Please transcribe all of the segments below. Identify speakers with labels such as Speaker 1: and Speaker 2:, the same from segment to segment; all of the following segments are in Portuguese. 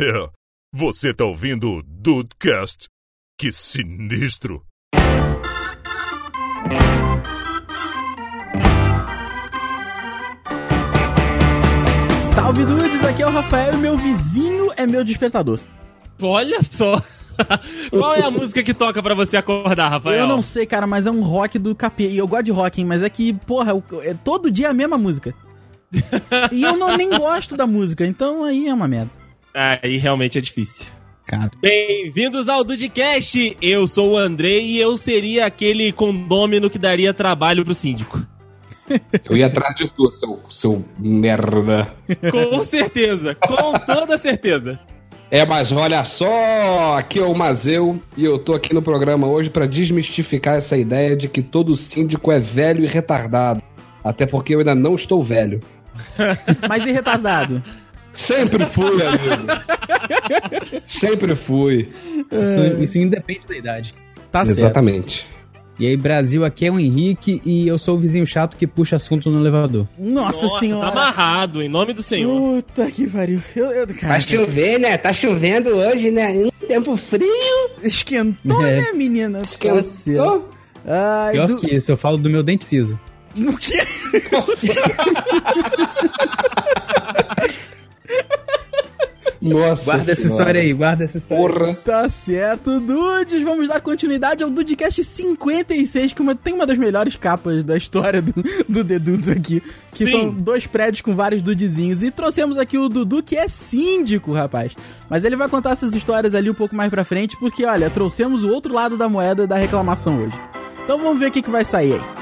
Speaker 1: É, você tá ouvindo o Dudecast? Que sinistro!
Speaker 2: Salve dudes, aqui é o Rafael e meu vizinho é meu despertador.
Speaker 3: Olha só. Qual é a música que toca pra você acordar, Rafael?
Speaker 2: Eu não sei, cara, mas é um rock do capê. E eu gosto de rock, hein, mas é que, porra, é todo dia a mesma música. e eu não, nem gosto da música, então aí é uma merda.
Speaker 3: Aí realmente é difícil. Bem-vindos ao Dudcast! Eu sou o Andrei e eu seria aquele condômino que daria trabalho pro síndico.
Speaker 4: Eu ia atrás de tu, seu, seu merda.
Speaker 3: Com certeza, com toda certeza.
Speaker 4: É, mas olha só, aqui é o Mazeu e eu tô aqui no programa hoje pra desmistificar essa ideia de que todo síndico é velho e retardado. Até porque eu ainda não estou velho.
Speaker 2: Mas e retardado?
Speaker 4: Sempre fui, amigo. Sempre fui.
Speaker 5: isso, isso independe da idade.
Speaker 2: Tá certo.
Speaker 4: Exatamente.
Speaker 5: E aí, Brasil, aqui é o Henrique e eu sou o vizinho chato que puxa assunto no elevador.
Speaker 2: Nossa,
Speaker 3: Nossa,
Speaker 2: senhora.
Speaker 3: tá amarrado, em nome do Senhor.
Speaker 2: Puta que pariu. Eu, eu, cara,
Speaker 4: Tá chovendo, né? Tá chovendo hoje, né? Um tempo frio.
Speaker 2: esquentou,
Speaker 5: É.
Speaker 2: né, menina?
Speaker 4: Esquentou.
Speaker 2: Ai,
Speaker 5: Pior
Speaker 2: du...
Speaker 5: que isso, eu falo do meu dente ciso.
Speaker 2: O quê?
Speaker 4: Nossa
Speaker 5: Guarda essa
Speaker 4: Senhora.
Speaker 5: história aí, guarda essa história. aí.
Speaker 4: Porra.
Speaker 2: Tá certo, dudes. Vamos dar continuidade ao Dudecast 56, que uma- tem uma das melhores capas da história do, do The Dudes aqui. Que
Speaker 3: Sim.
Speaker 2: são dois prédios com vários dudezinhos. E trouxemos aqui o Dudu, que é síndico, rapaz. Mas ele vai contar essas histórias ali um pouco mais pra frente, porque, olha, trouxemos o outro lado da moeda da reclamação hoje. Então vamos ver o que, que vai sair aí.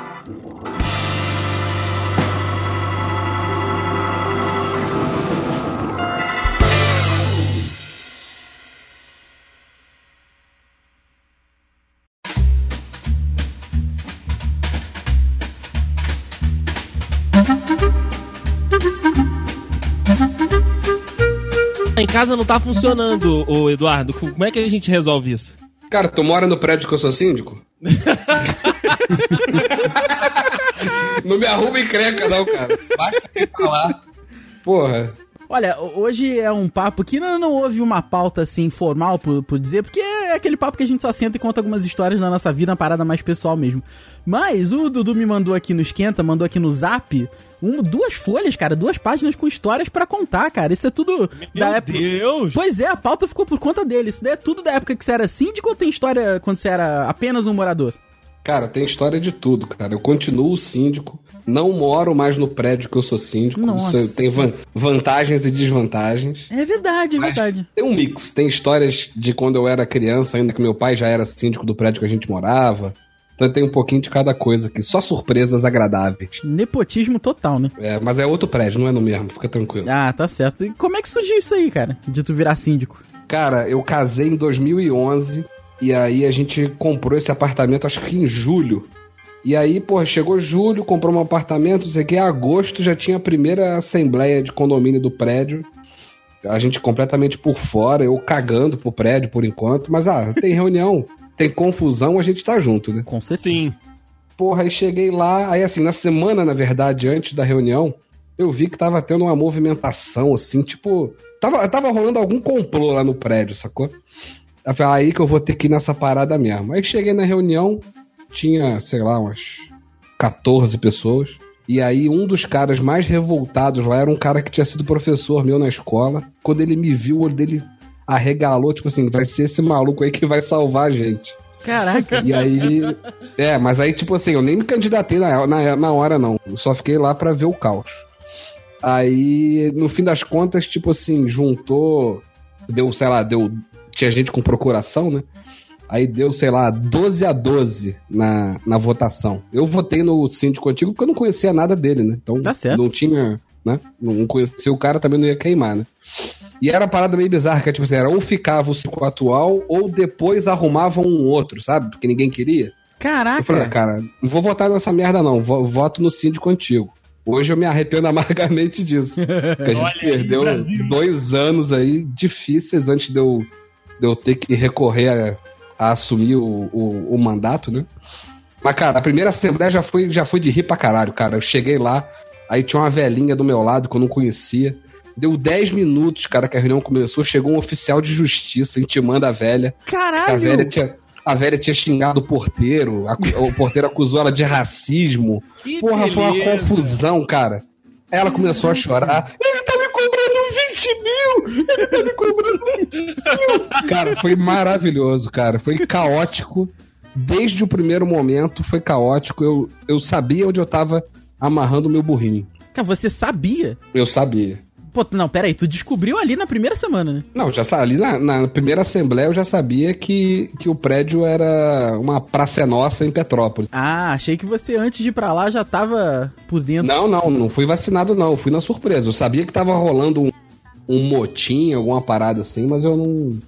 Speaker 3: Em casa não tá funcionando, ô Eduardo. Como é que a gente resolve isso?
Speaker 4: Cara, tu mora no prédio que eu sou síndico? não me arruma encrenca, não, cara. Basta ir pra lá. Porra.
Speaker 2: Olha, ho- hoje é um papo que não, não houve uma pauta assim formal por, por dizer, porque é aquele papo que a gente só senta e conta algumas histórias da nossa vida, uma parada mais pessoal mesmo. Mas o Dudu me mandou aqui no Esquenta, mandou aqui no Zap, um, duas folhas, cara, duas páginas com histórias pra contar, cara. Isso é tudo da
Speaker 3: Meu
Speaker 2: época.
Speaker 3: Deus!
Speaker 2: Pois é, a pauta ficou por conta dele. Isso daí é tudo da época que você era síndico ou tem história quando você era apenas um morador?
Speaker 4: Cara, tem história de tudo, cara. Eu continuo síndico, não moro mais no prédio que eu sou síndico.
Speaker 2: Nossa.
Speaker 4: Isso tem van- vantagens e desvantagens.
Speaker 2: É verdade, é verdade.
Speaker 4: Tem um mix. Tem histórias de quando eu era criança, ainda que meu pai já era síndico do prédio que a gente morava. Então tem um pouquinho de cada coisa aqui. Só surpresas agradáveis.
Speaker 2: Nepotismo total, né?
Speaker 4: É, mas é outro prédio, não é no mesmo. Fica tranquilo.
Speaker 2: Ah, tá certo. E como é que surgiu isso aí, cara? De tu virar síndico?
Speaker 4: Cara, eu casei em 2011 e aí a gente comprou esse apartamento acho que em julho. E aí, pô, chegou julho, comprou um apartamento, não sei o que, em agosto já tinha a primeira assembleia de condomínio do prédio. A gente completamente por fora, eu cagando pro prédio por enquanto, mas ah, tem reunião, tem confusão, a gente tá junto, né?
Speaker 2: Com certeza.
Speaker 3: Sim.
Speaker 4: Porra, aí cheguei lá, aí assim, na semana, na verdade, antes da reunião, eu vi que tava tendo uma movimentação, assim, tipo. Tava, tava rolando algum complô lá no prédio, sacou? Eu falei, "Ah, aí que eu vou ter que ir nessa parada mesmo. Aí cheguei na reunião, tinha, sei lá, umas 14 pessoas. E aí um dos caras mais revoltados lá era um cara que tinha sido professor meu na escola. Quando ele me viu, o olho dele arregalou, tipo assim, vai ser esse maluco aí que vai salvar a gente.
Speaker 2: Caraca.
Speaker 4: E aí. É, mas aí, tipo assim, eu nem me candidatei na, na, na hora, não. Eu só fiquei lá pra ver o caos. Aí, no fim das contas, tipo assim, juntou. Deu, sei lá, deu. Tinha gente com procuração, né? Aí deu, sei lá, 12 a 12 na, na votação. Eu votei no síndico antigo porque eu não conhecia nada dele, né? Então
Speaker 2: Tá
Speaker 4: não tinha, né? Não conhecia o cara, também não ia queimar, né? E era uma parada meio bizarra, que tipo assim, era ou ficava o síndico atual, ou depois arrumavam um outro, sabe? Porque ninguém queria. Eu falei, ah,
Speaker 2: Caraca.
Speaker 4: cara, não vou votar nessa merda não, vo- voto no síndico antigo. Hoje eu me arrependo amargamente disso. Porque a gente
Speaker 3: Olha aí,
Speaker 4: perdeu
Speaker 3: Brasil.
Speaker 4: dois anos aí difíceis antes de eu, de eu ter que recorrer a, a assumir o, o, o mandato, né? Mas, cara, a primeira assembleia já foi, já foi de rir pra caralho, cara. Eu cheguei lá, aí tinha uma velhinha do meu lado que eu não conhecia. Deu 10 minutos, cara, que a reunião começou. Chegou um oficial de justiça intimando a velha.
Speaker 2: Caralho!
Speaker 4: A velha tinha, a velha tinha xingado o porteiro. a- o porteiro acusou ela de racismo.
Speaker 3: Que
Speaker 4: Porra, foi uma
Speaker 3: beleza.
Speaker 4: confusão, cara. Ela começou a chorar. Ele tá me cobrando 20 mil! Ele tá me cobrando 20 mil! Cara, foi maravilhoso, cara. Foi caótico. Desde o primeiro momento foi caótico. Eu, eu sabia onde eu tava amarrando meu burrinho.
Speaker 2: Cara, você sabia?
Speaker 4: Eu sabia.
Speaker 2: Pô, não, pera aí, tu descobriu ali na primeira semana, né?
Speaker 4: Não, já ali na, na primeira assembleia eu já sabia que, que o prédio era uma praça nossa em Petrópolis.
Speaker 2: Ah, achei que você antes de ir pra lá já tava por dentro.
Speaker 4: Não, não, não fui vacinado não, fui na surpresa. Eu sabia que tava rolando um, um motim, alguma parada assim, mas eu não,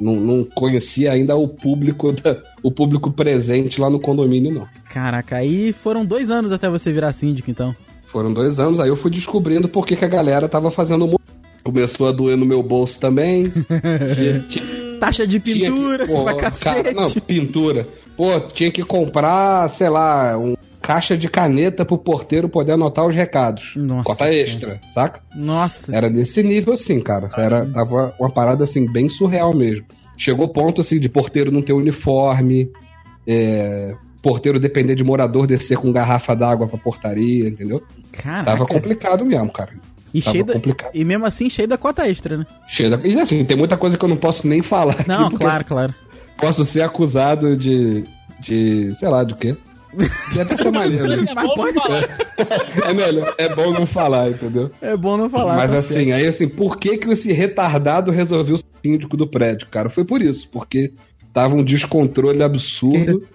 Speaker 4: não, não conhecia ainda o público da- o público presente lá no condomínio, não.
Speaker 2: Caraca, aí foram dois anos até você virar síndico, então.
Speaker 4: Foram dois anos, aí eu fui descobrindo por que, que a galera tava fazendo. Começou a doer no meu bolso também. Tinha-
Speaker 2: Taxa de
Speaker 4: tinha que-
Speaker 2: pintura,
Speaker 4: pô,
Speaker 2: pra
Speaker 4: cara,
Speaker 2: cacete.
Speaker 4: não, pintura. Pô, tinha que comprar, sei lá, um caixa de caneta pro porteiro poder anotar os recados.
Speaker 2: Nossa
Speaker 4: Cota extra, saca?
Speaker 2: Nossa.
Speaker 4: Era desse nível assim, cara. Era tava uma parada assim bem surreal mesmo. Chegou ponto assim de porteiro não ter uniforme, é, porteiro depender de morador descer com garrafa d'água pra portaria, entendeu?
Speaker 2: Caraca.
Speaker 4: Tava complicado mesmo, cara.
Speaker 2: e,
Speaker 4: tava
Speaker 2: cheio da,
Speaker 4: complicado.
Speaker 2: e mesmo assim, cheio da cota extra, né?
Speaker 4: Cheio da... E assim, tem muita coisa que eu não posso nem falar.
Speaker 2: Não, claro, claro.
Speaker 4: Posso ser acusado de. de. sei lá, de quê? De até ser maneiro.
Speaker 3: É
Speaker 2: Mas
Speaker 3: bom
Speaker 2: pode-
Speaker 3: falar.
Speaker 4: É melhor, é bom não falar, entendeu?
Speaker 2: É bom não falar.
Speaker 4: Mas
Speaker 2: tá
Speaker 4: assim, aí assim, por que que esse retardado resolveu ser síndico do prédio, cara? Foi por isso, porque tava um descontrole absurdo,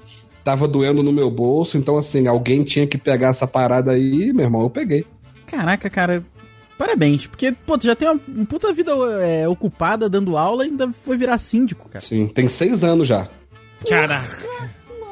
Speaker 4: tava doendo no meu bolso, então assim, alguém tinha que pegar essa parada aí, meu irmão, eu peguei.
Speaker 2: certo. Caraca, cara. Parabéns, porque, pô, tu já tem uma, puta vida é, ocupada dando aula e ainda foi virar síndico, cara.
Speaker 4: Sim, tem seis anos já.
Speaker 3: Caraca.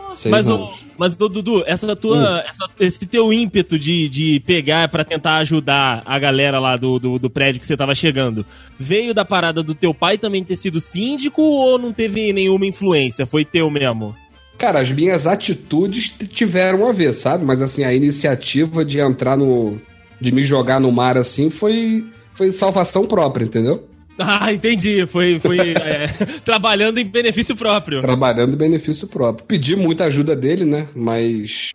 Speaker 4: Seis
Speaker 3: Mas,
Speaker 4: anos.
Speaker 3: ô, mas ô, Dudu, essa tua, essa- esse teu ímpeto de, de pegar pra tentar ajudar a galera lá do, do, do prédio que você tava chegando, veio da parada do teu pai também ter sido síndico ou não teve nenhuma influência? Foi teu mesmo?
Speaker 4: Cara, as minhas atitudes tiveram a ver, sabe? Mas assim, a iniciativa de entrar no. de me jogar no mar assim foi. foi salvação própria, entendeu?
Speaker 3: Ah, entendi. Foi, foi é, trabalhando em benefício próprio.
Speaker 4: Trabalhando em benefício próprio. Pedi muita ajuda dele, né? Mas.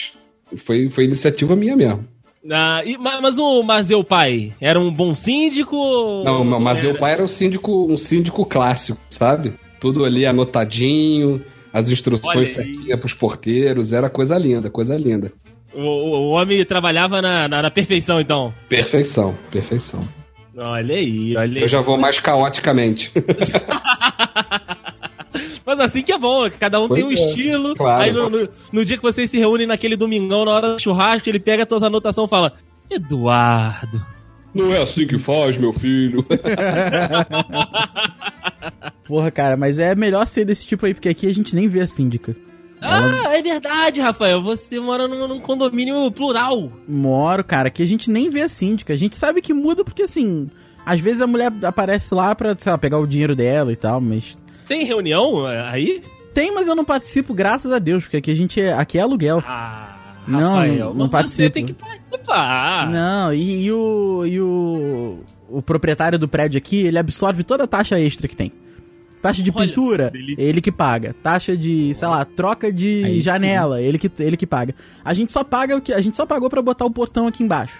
Speaker 4: Foi, foi iniciativa minha mesmo.
Speaker 3: Ah, e- ma- mas o Mazeu pai era um bom síndico?
Speaker 4: Não, não, mas
Speaker 3: era-
Speaker 4: pai era um síndico, um síndico clássico, sabe? Tudo ali anotadinho, as instruções certinhas pros porteiros, era coisa linda, coisa linda.
Speaker 3: O, o- o homem trabalhava na, na, na perfeição, então.
Speaker 4: Perfeição, perfeição.
Speaker 3: Olha aí, olha aí.
Speaker 4: Eu já vou mais caoticamente.
Speaker 3: Mas assim que é bom, cada um
Speaker 4: Pois
Speaker 3: tem um
Speaker 4: é,
Speaker 3: estilo.
Speaker 4: claro.
Speaker 3: Aí no, no- no dia que vocês se reúnem naquele domingão, na hora do churrasco, ele pega as tuas anotações e fala: Eduardo.
Speaker 4: Não é assim que faz, meu filho.
Speaker 2: Porra, cara, mas é melhor ser desse tipo aí, porque aqui a gente nem vê a síndica.
Speaker 3: Ah, é verdade, Rafael. Você mora num, num condomínio plural.
Speaker 2: Moro, cara, que a gente nem vê a síndica. A gente sabe que muda porque, assim, às vezes a mulher aparece lá pra, sei lá, pegar o dinheiro dela e tal, mas...
Speaker 3: Tem reunião é, aí?
Speaker 2: Tem, mas eu não participo, graças a Deus, porque aqui a gente é, aqui é aluguel.
Speaker 3: Ah,
Speaker 2: Não,
Speaker 3: Rafael.
Speaker 2: não- não participo.
Speaker 3: Você tem que participar.
Speaker 2: Não, e, e o, e o, o proprietário do prédio aqui, ele absorve toda a taxa extra que tem. Taxa de
Speaker 3: Olha
Speaker 2: pintura, ele que paga. Taxa de, sei lá, troca de
Speaker 5: Aí sim.
Speaker 2: janela, ele que, ele que paga. A gente só paga o que a gente só pagou pra botar o portão aqui embaixo.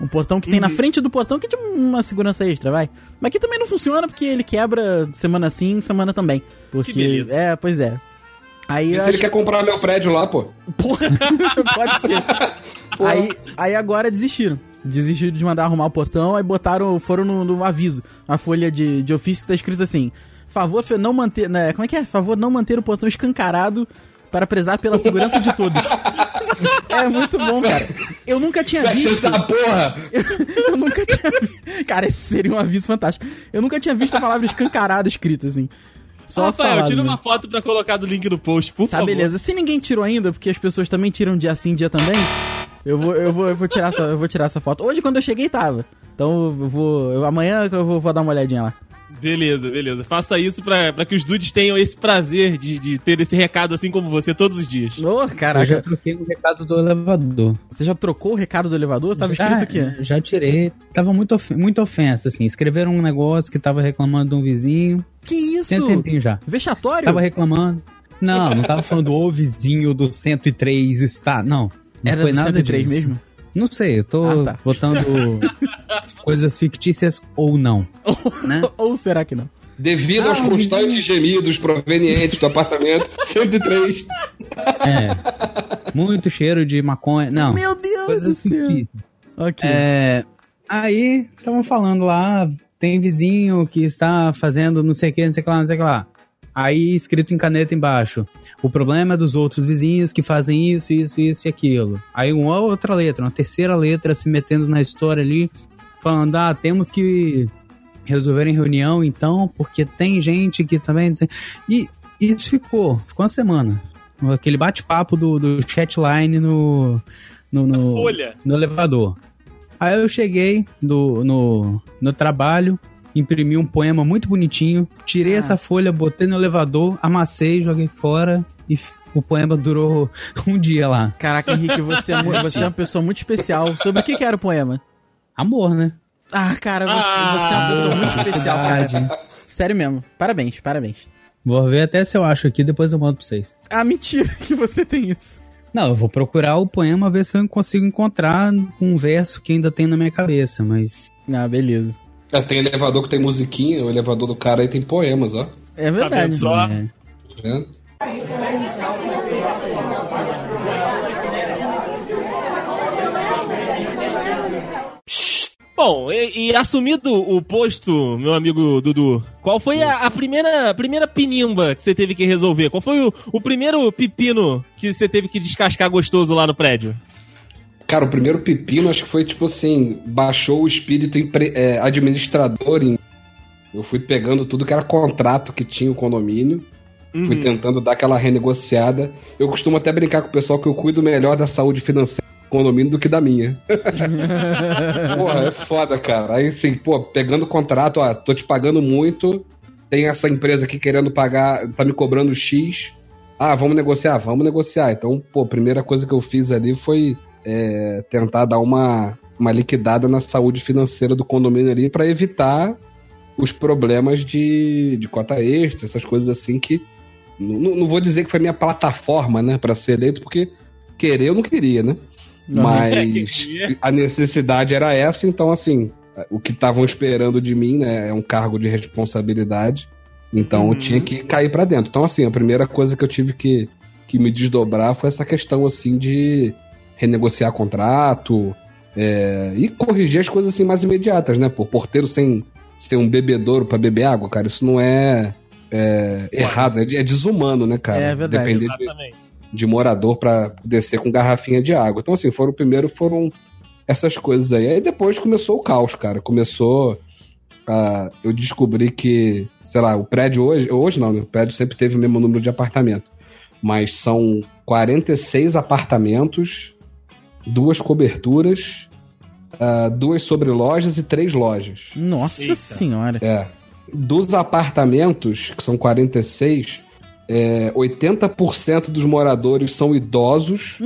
Speaker 2: Um portão que tem na frente do portão que é de uma segurança extra, vai. Mas aqui também não funciona porque ele quebra semana sim, semana também. Porque
Speaker 3: beleza.
Speaker 2: é, pois é. Aí
Speaker 4: se ele
Speaker 2: acho-
Speaker 4: quer comprar meu prédio lá, pô?
Speaker 2: Porra, pode ser. aí, aí agora desistiram. Desistiram de mandar arrumar o portão, aí botaram, foram no, no aviso, uma folha de, de ofício que tá escrito assim: favor não manter. Né, como é que é? Favor não manter o portão escancarado para prezar pela segurança de todos. é muito bom, cara. Eu nunca tinha
Speaker 4: Fecha
Speaker 2: visto.
Speaker 4: essa porra!
Speaker 2: Eu nunca tinha visto. Cara, esse seria um aviso fantástico. Eu nunca tinha visto a palavra escancarado escrita assim. Só
Speaker 3: Rafael,
Speaker 2: falado,
Speaker 3: tira
Speaker 2: né?
Speaker 3: uma foto pra colocar do link no post, por
Speaker 2: Tá,
Speaker 3: favor.
Speaker 2: beleza. Se ninguém tirou ainda, porque as pessoas também tiram dia sim, dia também, eu vou, eu vou, eu vou, tirar, essa, eu vou tirar essa foto. Hoje, quando eu cheguei, tava. Então, eu vou. eu- amanhã eu vou, vou dar uma olhadinha lá.
Speaker 3: Beleza, beleza. Faça isso pra, pra que os dudes tenham esse prazer de, de ter esse recado assim como você todos os dias.
Speaker 2: Ô,
Speaker 5: Eu já
Speaker 2: caraca.
Speaker 5: troquei o recado do elevador.
Speaker 2: Você já trocou o recado do elevador? Tava
Speaker 5: já,
Speaker 2: escrito o quê?
Speaker 5: Já tirei. Tava muito, of muito ofensa, assim. Escreveram um negócio que tava reclamando de um vizinho.
Speaker 2: Que isso?
Speaker 5: Tem um tempinho já.
Speaker 2: Vexatório?
Speaker 5: Tava reclamando. Não, não tava falando o vizinho do 103 está. Não. Não
Speaker 2: Era
Speaker 5: foi
Speaker 2: do
Speaker 5: nada
Speaker 2: 103
Speaker 5: disso.
Speaker 2: mesmo?
Speaker 5: Não sei, eu tô
Speaker 2: Ah, tá.
Speaker 5: botando coisas fictícias ou não. Né?
Speaker 2: Ou será que não?
Speaker 4: Devido
Speaker 5: Ah,
Speaker 4: aos constantes gemidos provenientes do apartamento 103.
Speaker 5: É. Muito cheiro de maconha. Não.
Speaker 2: Meu Deus do céu.
Speaker 5: fictícias.
Speaker 2: Ok.
Speaker 5: É, aí, estavam falando lá, tem vizinho que está fazendo não sei o que, não sei o que lá, não sei o que lá. Aí, escrito em caneta embaixo, o problema é dos outros vizinhos que fazem isso, isso, isso e aquilo. Aí uma outra letra, uma terceira letra se metendo na história ali, falando, ah, temos que resolver em reunião então, porque tem gente que também... E isso ficou, ficou uma semana. Aquele bate-papo do, do chatline no... no, no no elevador. Aí eu cheguei do, no, no trabalho, imprimi um poema muito bonitinho, tirei
Speaker 2: Ah.
Speaker 5: essa folha, botei no elevador, amassei, joguei fora e o poema durou um dia lá.
Speaker 2: Caraca, Henrique, você é, você é uma pessoa muito especial. Sobre o que, que era o poema?
Speaker 5: Amor, né?
Speaker 2: Ah, cara, você,
Speaker 3: Ah,
Speaker 2: você é uma pessoa muito especial, cara. Sério mesmo. Parabéns, parabéns.
Speaker 5: Vou ver até se eu acho aqui, depois eu mando pra vocês.
Speaker 2: Ah, mentira que você tem isso.
Speaker 5: Não, eu vou procurar o poema, ver se eu consigo encontrar um verso que ainda tem na minha cabeça, mas...
Speaker 2: Ah, beleza.
Speaker 4: É, tem elevador que tem musiquinha, o elevador do cara aí tem poemas, ó.
Speaker 2: É
Speaker 3: Tá
Speaker 2: verdade.
Speaker 3: vendo só?
Speaker 5: É.
Speaker 4: Tá vendo?
Speaker 3: Bom, e, e assumido o posto, meu amigo Dudu, qual foi a, a primeira, a primeira pinimba que você teve que resolver? Qual foi o, o primeiro pepino que você teve que descascar gostoso lá no prédio?
Speaker 4: Cara, o primeiro pepino acho que foi tipo assim, baixou o espírito empre- é, administrador em. Eu fui pegando tudo que era contrato que tinha o condomínio, fui
Speaker 3: Uhum.
Speaker 4: tentando dar aquela renegociada. Eu costumo até brincar com o pessoal que eu cuido melhor da saúde financeira do condomínio do que da minha. Porra, é foda, cara. Aí assim, pô, pegando contrato, ó, tô te pagando muito, tem essa empresa aqui querendo pagar, tá me cobrando X. Ah, vamos negociar? Vamos negociar. Então, pô, a primeira coisa que eu fiz ali foi é, tentar dar uma, uma liquidada na saúde financeira do condomínio ali pra evitar os problemas de, de cota extra, essas coisas assim que. Não, não vou dizer que foi minha plataforma, né, pra ser eleito, porque querer eu não queria, né?
Speaker 2: Não.
Speaker 4: Mas a necessidade era essa, então assim, o que estavam esperando de mim, né, é um cargo de responsabilidade. Então eu
Speaker 3: Uhum.
Speaker 4: tinha que cair pra dentro. Então assim, a primeira coisa que eu tive que, que me desdobrar foi essa questão assim de renegociar contrato é, e corrigir as coisas assim mais imediatas, né? Pô, porteiro sem ser um bebedouro pra beber água, cara, isso não é, é errado, é, de- é desumano, né, cara?
Speaker 2: É verdade.
Speaker 4: Depender de,
Speaker 3: Exatamente.
Speaker 4: de morador pra descer com garrafinha de água. Então, assim, foram primeiro foram essas coisas aí. Aí depois começou o caos, cara. Começou. a eu descobri que, sei lá, o prédio hoje. Hoje não, né? O prédio sempre teve o mesmo número de apartamento. Mas são 46 apartamentos, duas coberturas, ah, duas sobrelojas e três lojas.
Speaker 2: Nossa
Speaker 3: Eita.
Speaker 2: senhora.
Speaker 4: É. Dos apartamentos, que são 46, é, 80% dos moradores são idosos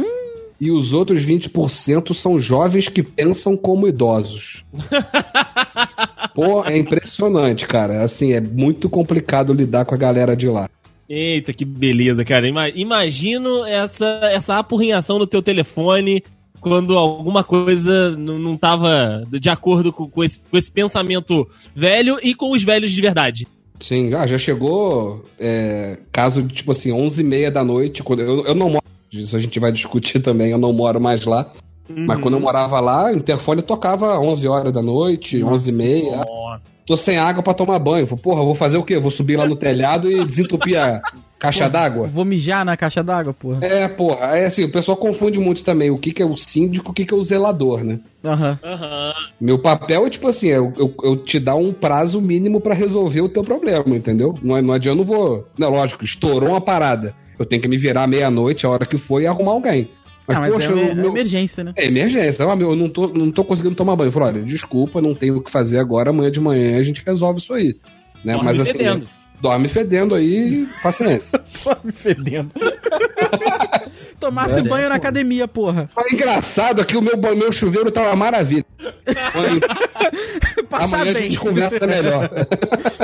Speaker 4: e os outros 20% são jovens que pensam como idosos. Pô, é impressionante, cara. Assim, é muito complicado lidar com a galera de lá.
Speaker 3: Eita, que beleza, cara. Ima- imagino essa, essa apurrinhação no teu telefone quando alguma coisa não tava de acordo com, com esse, com esse pensamento velho e com os velhos de verdade.
Speaker 4: Sim, ah, já chegou é, caso de tipo assim, 11h30 da noite. Quando eu, eu não moro. Isso a gente vai discutir também, eu não moro mais lá. Mas
Speaker 3: Uhum.
Speaker 4: quando eu morava lá, o interfone tocava 11 horas da noite, 11 e meia.
Speaker 3: Nossa.
Speaker 4: Tô sem água pra tomar banho. Porra, vou fazer o quê? Vou subir lá no telhado e desentupir a caixa d'água?
Speaker 2: Vou mijar na caixa d'água, porra.
Speaker 4: É, porra. É assim, o pessoal confunde muito também o que, que é o síndico e o que, que é o zelador, né?
Speaker 2: Aham.
Speaker 3: Aham.
Speaker 4: Meu papel é tipo assim, eu, eu, eu te dar um prazo mínimo pra resolver o teu problema, entendeu? Não, é- não adianta, eu não vou. Não, lógico, estourou uma parada. Eu tenho que me virar meia-noite, a hora que for, e arrumar alguém.
Speaker 2: Ah, mas é,
Speaker 4: poxa,
Speaker 2: uma- é
Speaker 4: meu-
Speaker 2: emergência, né?
Speaker 4: É emergência. Ah, meu, eu não tô, não tô conseguindo tomar banho. Eu falei, olha, desculpa, não tenho o que fazer agora, amanhã de manhã a gente resolve isso aí. Né?
Speaker 3: Dorme
Speaker 4: Mas assim,
Speaker 3: fedendo.
Speaker 4: Dorme fedendo aí, paciência.
Speaker 2: Dorme fedendo. Tomasse
Speaker 4: É,
Speaker 2: banho na academia, porra.
Speaker 4: Mas engraçado aqui, o meu, meu chuveiro tá uma maravilha.
Speaker 2: Passar
Speaker 4: Amanhã a
Speaker 2: bem.
Speaker 4: gente conversa melhor.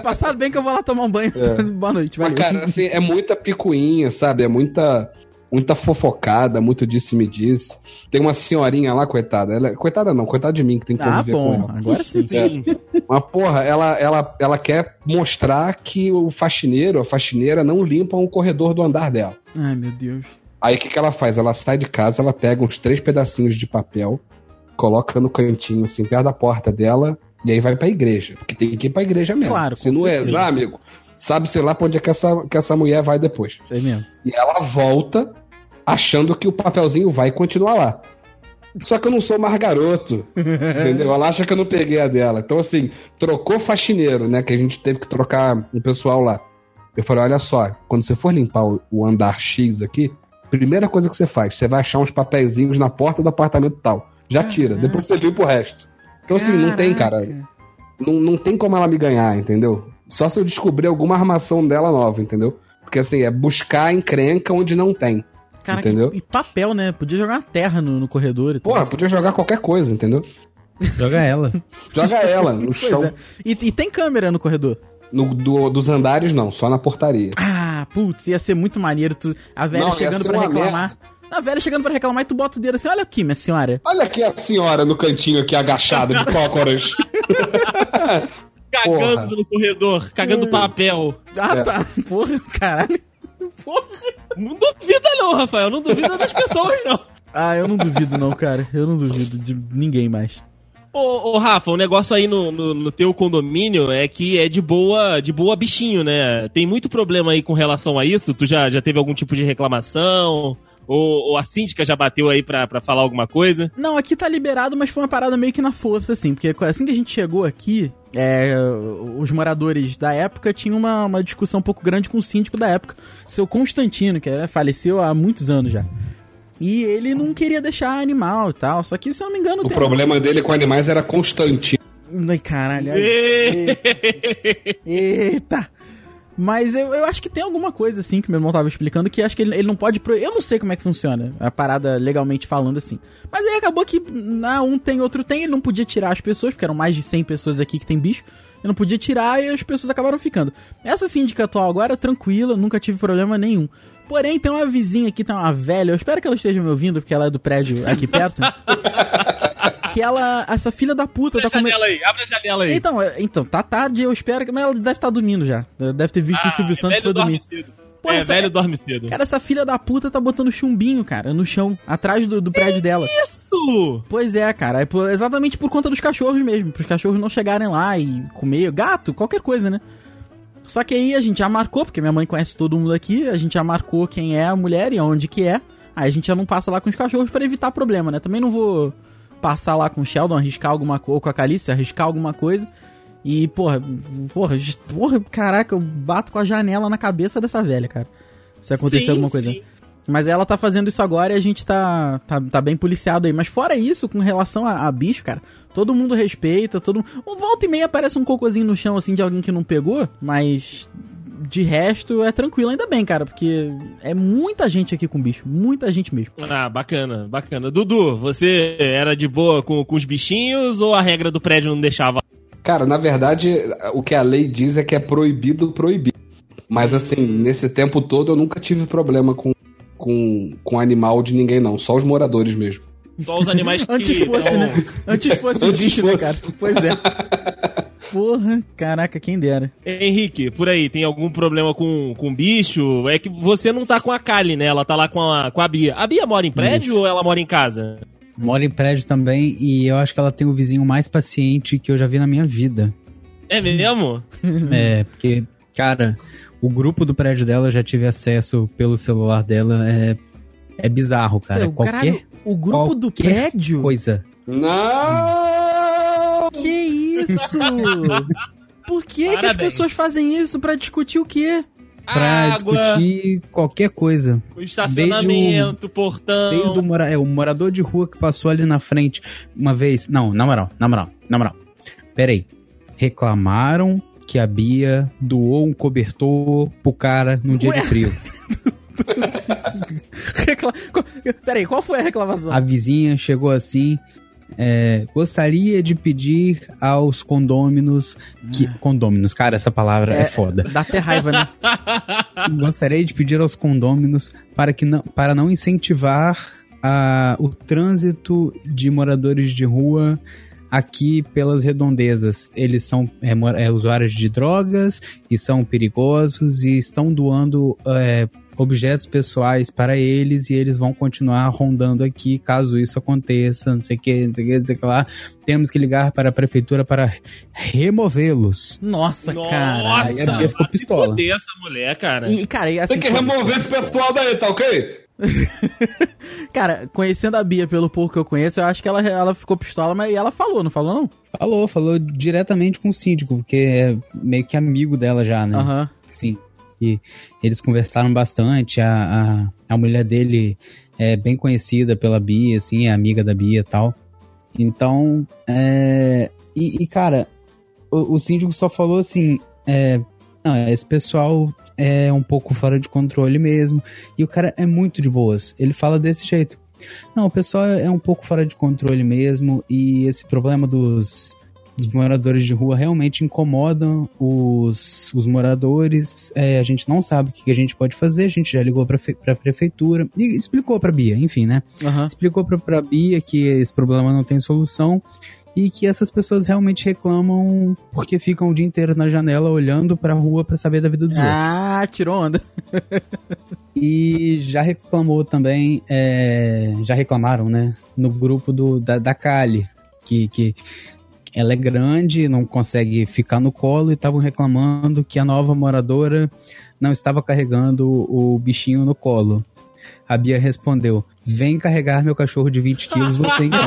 Speaker 2: Passar bem que eu vou lá tomar um banho. Boa noite,
Speaker 4: Mas,
Speaker 2: valeu.
Speaker 4: cara, assim, é muita picuinha, sabe? É muita, muita fofocada, muito disse-me-disse. Tem uma senhorinha lá, coitada. Ela, é- coitada não, coitada de mim que tem que
Speaker 2: ah,
Speaker 4: conviver com
Speaker 2: bom.
Speaker 4: ela.
Speaker 2: Agora sim.
Speaker 3: Sim.
Speaker 4: Mas, porra, ela, ela, ela quer mostrar que o faxineiro, a faxineira, não limpam o corredor do andar dela.
Speaker 2: Ai, meu Deus.
Speaker 4: Aí o que, que ela faz? Ela sai de casa, ela pega uns três pedacinhos de papel, coloca no cantinho, assim, perto da porta dela, e aí vai pra igreja. Porque tem que ir pra igreja mesmo.
Speaker 2: Claro,
Speaker 4: Se
Speaker 2: com
Speaker 4: não
Speaker 2: certeza.
Speaker 4: é, amigo, sabe, sei lá, pra onde é que essa, que essa mulher vai depois.
Speaker 2: É mesmo.
Speaker 4: E ela volta achando que o papelzinho vai continuar lá. Só que eu não sou mais garoto. entendeu? Ela acha que eu não peguei a dela. Então, assim, trocou faxineiro, né? Que a gente teve que trocar um pessoal lá. Eu falei: olha só, quando você for limpar o, andar X aqui, primeira coisa que você faz, você vai achar uns papeizinhos na porta do apartamento tal. Já tira, depois você limpa o resto. Então, assim, não tem, cara.
Speaker 2: Caraca.
Speaker 4: Não, não tem como ela me ganhar, entendeu? Só se eu descobrir alguma armação dela nova, entendeu? Porque assim, é buscar encrenca onde não tem.
Speaker 2: Caraca,
Speaker 4: Entendeu?
Speaker 2: e papel, né? Podia jogar uma terra no, no corredor e tal.
Speaker 4: Porra, podia jogar qualquer coisa, entendeu?
Speaker 5: Joga ela.
Speaker 4: Joga ela no
Speaker 2: Pois
Speaker 4: chão.
Speaker 2: é. E, e tem câmera no corredor.
Speaker 4: No, do- dos andares, não, só na portaria.
Speaker 2: Ah, putz, ia ser muito maneiro tu, a velha
Speaker 4: Não,
Speaker 2: chegando
Speaker 4: uma
Speaker 2: reclamar. A velha chegando pra reclamar e tu bota o dedo assim, olha aqui, minha senhora.
Speaker 4: Olha aqui a senhora no cantinho aqui, agachada, de cócoras.
Speaker 3: Cagando
Speaker 4: Porra.
Speaker 3: no corredor, cagando papel.
Speaker 2: Ah,
Speaker 4: É.
Speaker 2: tá. Porra, caralho. Porra.
Speaker 3: Não duvida não, Rafael. Não duvida das pessoas, não.
Speaker 2: Ah, eu não duvido não, cara. Eu não duvido de ninguém mais.
Speaker 3: Ô, ô, Rafa, o negócio aí no, no, no teu condomínio é que é de boa, de boa bichinho, né? Tem muito problema aí com relação a isso? Tu já, já teve algum tipo de reclamação? Ou, ou a síndica já bateu aí pra, pra falar alguma coisa?
Speaker 2: Não, aqui tá liberado, mas foi uma parada meio que na força, assim. Porque assim que a gente chegou aqui, é, os moradores da época tinham uma, uma discussão um pouco grande com o síndico da época, seu Constantino, que é, faleceu há muitos anos já. E ele não queria deixar animal e tal. Só que, se eu não me engano,
Speaker 4: O
Speaker 2: tem-
Speaker 4: problema dele com animais era constante.
Speaker 2: Ai, caralho. ai, Eita! Mas eu, eu acho que tem alguma coisa, assim, que meu irmão tava explicando, que acho que ele, ele não pode. Pro... Eu não sei como é que funciona a parada legalmente falando assim. Mas aí acabou que ah, um tem, outro tem, ele não podia tirar as pessoas, porque eram mais de 100 pessoas aqui que tem bicho. Eu não podia tirar e as pessoas acabaram ficando. Essa síndica atual agora, tranquila, nunca tive problema nenhum. Porém, tem uma vizinha aqui, tem uma velha, eu espero que ela esteja me ouvindo, porque ela é do prédio aqui perto. que ela, essa filha da puta
Speaker 3: Abre
Speaker 2: tá
Speaker 3: a
Speaker 2: comendo.
Speaker 3: janela aí, abre a janela aí.
Speaker 2: Então, é- então, tá tarde, eu espero que. Mas ela deve estar dormindo já. Deve ter visto o Silvio Santos
Speaker 3: Ah, dorme
Speaker 2: dormir.
Speaker 3: cedo.
Speaker 2: Pô,
Speaker 3: é,
Speaker 2: essa-
Speaker 3: velho dorme cedo.
Speaker 2: Cara, essa filha da puta tá botando chumbinho, cara, no chão, atrás do, do prédio dela.
Speaker 3: Isso!
Speaker 2: Pois é, cara. É por- exatamente por conta dos cachorros mesmo. Pros cachorros não chegarem lá e comer gato, qualquer coisa, né? Só que aí a gente já marcou, porque minha mãe conhece todo mundo aqui, a gente já marcou quem é a mulher e onde que é. Aí a gente já não passa lá com os cachorros pra evitar problema, né? Também não vou passar lá com o Sheldon, arriscar alguma coisa, ou com a Calice, arriscar alguma coisa. E, porra, porra, porra, caraca, eu bato com a janela na cabeça dessa velha, cara. Se acontecer
Speaker 3: Sim,
Speaker 2: alguma coisa.
Speaker 3: sim.
Speaker 2: Mas ela tá fazendo isso agora e a gente tá, tá, tá bem policiado aí. Mas fora isso, com relação a, a bicho, cara, todo mundo respeita, todo mundo... Um volta e meia aparece um cocôzinho no chão, assim, de alguém que não pegou, mas... De resto, é tranquilo, ainda bem, cara, porque é muita gente aqui com bicho, muita gente mesmo.
Speaker 3: Ah, bacana, bacana. Dudu, você era de boa com, com os bichinhos ou a regra do prédio não deixava?
Speaker 4: Cara, na verdade, o que a lei diz é que é proibido proibir. Mas assim, nesse tempo todo eu nunca tive problema com, com, com animal de ninguém, não. Só os moradores mesmo.
Speaker 3: Só os animais que.
Speaker 2: Antes fosse, né? Antes fosse o
Speaker 4: Antes
Speaker 2: bicho, né,
Speaker 4: fosse.
Speaker 2: cara? Pois é. Porra, caraca, quem dera.
Speaker 3: Henrique, por aí, tem algum problema com, com bicho? É que você não tá com a Kali, né? Ela tá lá com a, com a Bia. A Bia mora em prédio
Speaker 5: Isso.
Speaker 3: ou ela mora em casa?
Speaker 5: Mora em prédio também e eu acho que ela tem o vizinho mais paciente que eu já vi na minha vida.
Speaker 3: É mesmo?
Speaker 5: É, porque, cara, o grupo do prédio dela eu já tive acesso pelo celular dela. É, é bizarro, cara.
Speaker 2: Pô,
Speaker 5: Qualquer
Speaker 2: caralho, o grupo do prédio?
Speaker 5: coisa.
Speaker 4: Não!
Speaker 2: Isso? Por que, que as pessoas fazem isso? Pra discutir o quê?
Speaker 5: Pra
Speaker 3: Água,
Speaker 5: discutir qualquer coisa.
Speaker 3: o estacionamento, portão.
Speaker 5: Desde o, mora é, o morador de rua que passou ali na frente uma vez. Não, na moral, na moral, na moral. Pera aí. Reclamaram que a Bia doou um cobertor pro cara num dia
Speaker 2: Ué?
Speaker 5: de frio.
Speaker 2: Recla... Peraí, qual foi a reclamação?
Speaker 5: A vizinha chegou assim. É, gostaria de pedir aos condôminos que. Condôminos, cara, essa palavra é,
Speaker 2: É.
Speaker 5: foda.
Speaker 2: Dá até raiva, né?
Speaker 5: Gostaria de pedir aos condôminos para, que não, para não incentivar a, o trânsito de moradores de rua aqui pelas redondezas. Eles são é, é, usuários de drogas e são perigosos e estão doando é, objetos pessoais para eles e eles vão continuar rondando aqui caso isso aconteça, não sei o que, não sei o que, não sei o que lá. Temos que ligar para a prefeitura para removê-los.
Speaker 2: Nossa, cara.
Speaker 3: Nossa,
Speaker 5: Aí a Bia ficou
Speaker 3: vai se
Speaker 5: pistola.
Speaker 3: foder essa mulher, cara.
Speaker 2: E, cara, e assim,
Speaker 4: Tem que remover esse pessoal daí, tá ok?
Speaker 2: cara, conhecendo a Bia pelo pouco que eu conheço, eu acho que ela, ela ficou pistola, mas ela falou, não falou não?
Speaker 5: Falou, falou diretamente com o síndico, porque é meio que amigo dela já, né?
Speaker 2: Aham.
Speaker 5: Sim. E eles conversaram bastante. A, a, a mulher dele é bem conhecida pela Bia, assim, é amiga da Bia e tal. Então, é. E, e, cara, o, o síndico só falou assim: é, não, esse pessoal é um pouco fora de controle mesmo. E o cara é muito de boas. Ele fala desse jeito. Não, o pessoal é um pouco fora de controle mesmo. E esse problema dos, dos moradores de rua realmente incomodam os, os moradores. É, a gente não sabe o que a gente pode fazer. A gente já ligou pra, fe- pra prefeitura e explicou pra Bia, enfim, né?
Speaker 2: Aham.
Speaker 5: explicou pra, pra Bia que esse problema não tem solução e que essas pessoas realmente reclamam porque ficam o dia inteiro na janela olhando pra rua pra saber da vida dos outros.
Speaker 2: Ah, tirou onda.
Speaker 5: E já reclamou também, é, já reclamaram, né, no grupo do, da, da Kali, que, que ela é grande, não consegue ficar no colo e estavam reclamando que a nova moradora não estava carregando o bichinho no colo. A Bia respondeu: Vem carregar meu cachorro de 20 quilos, você então.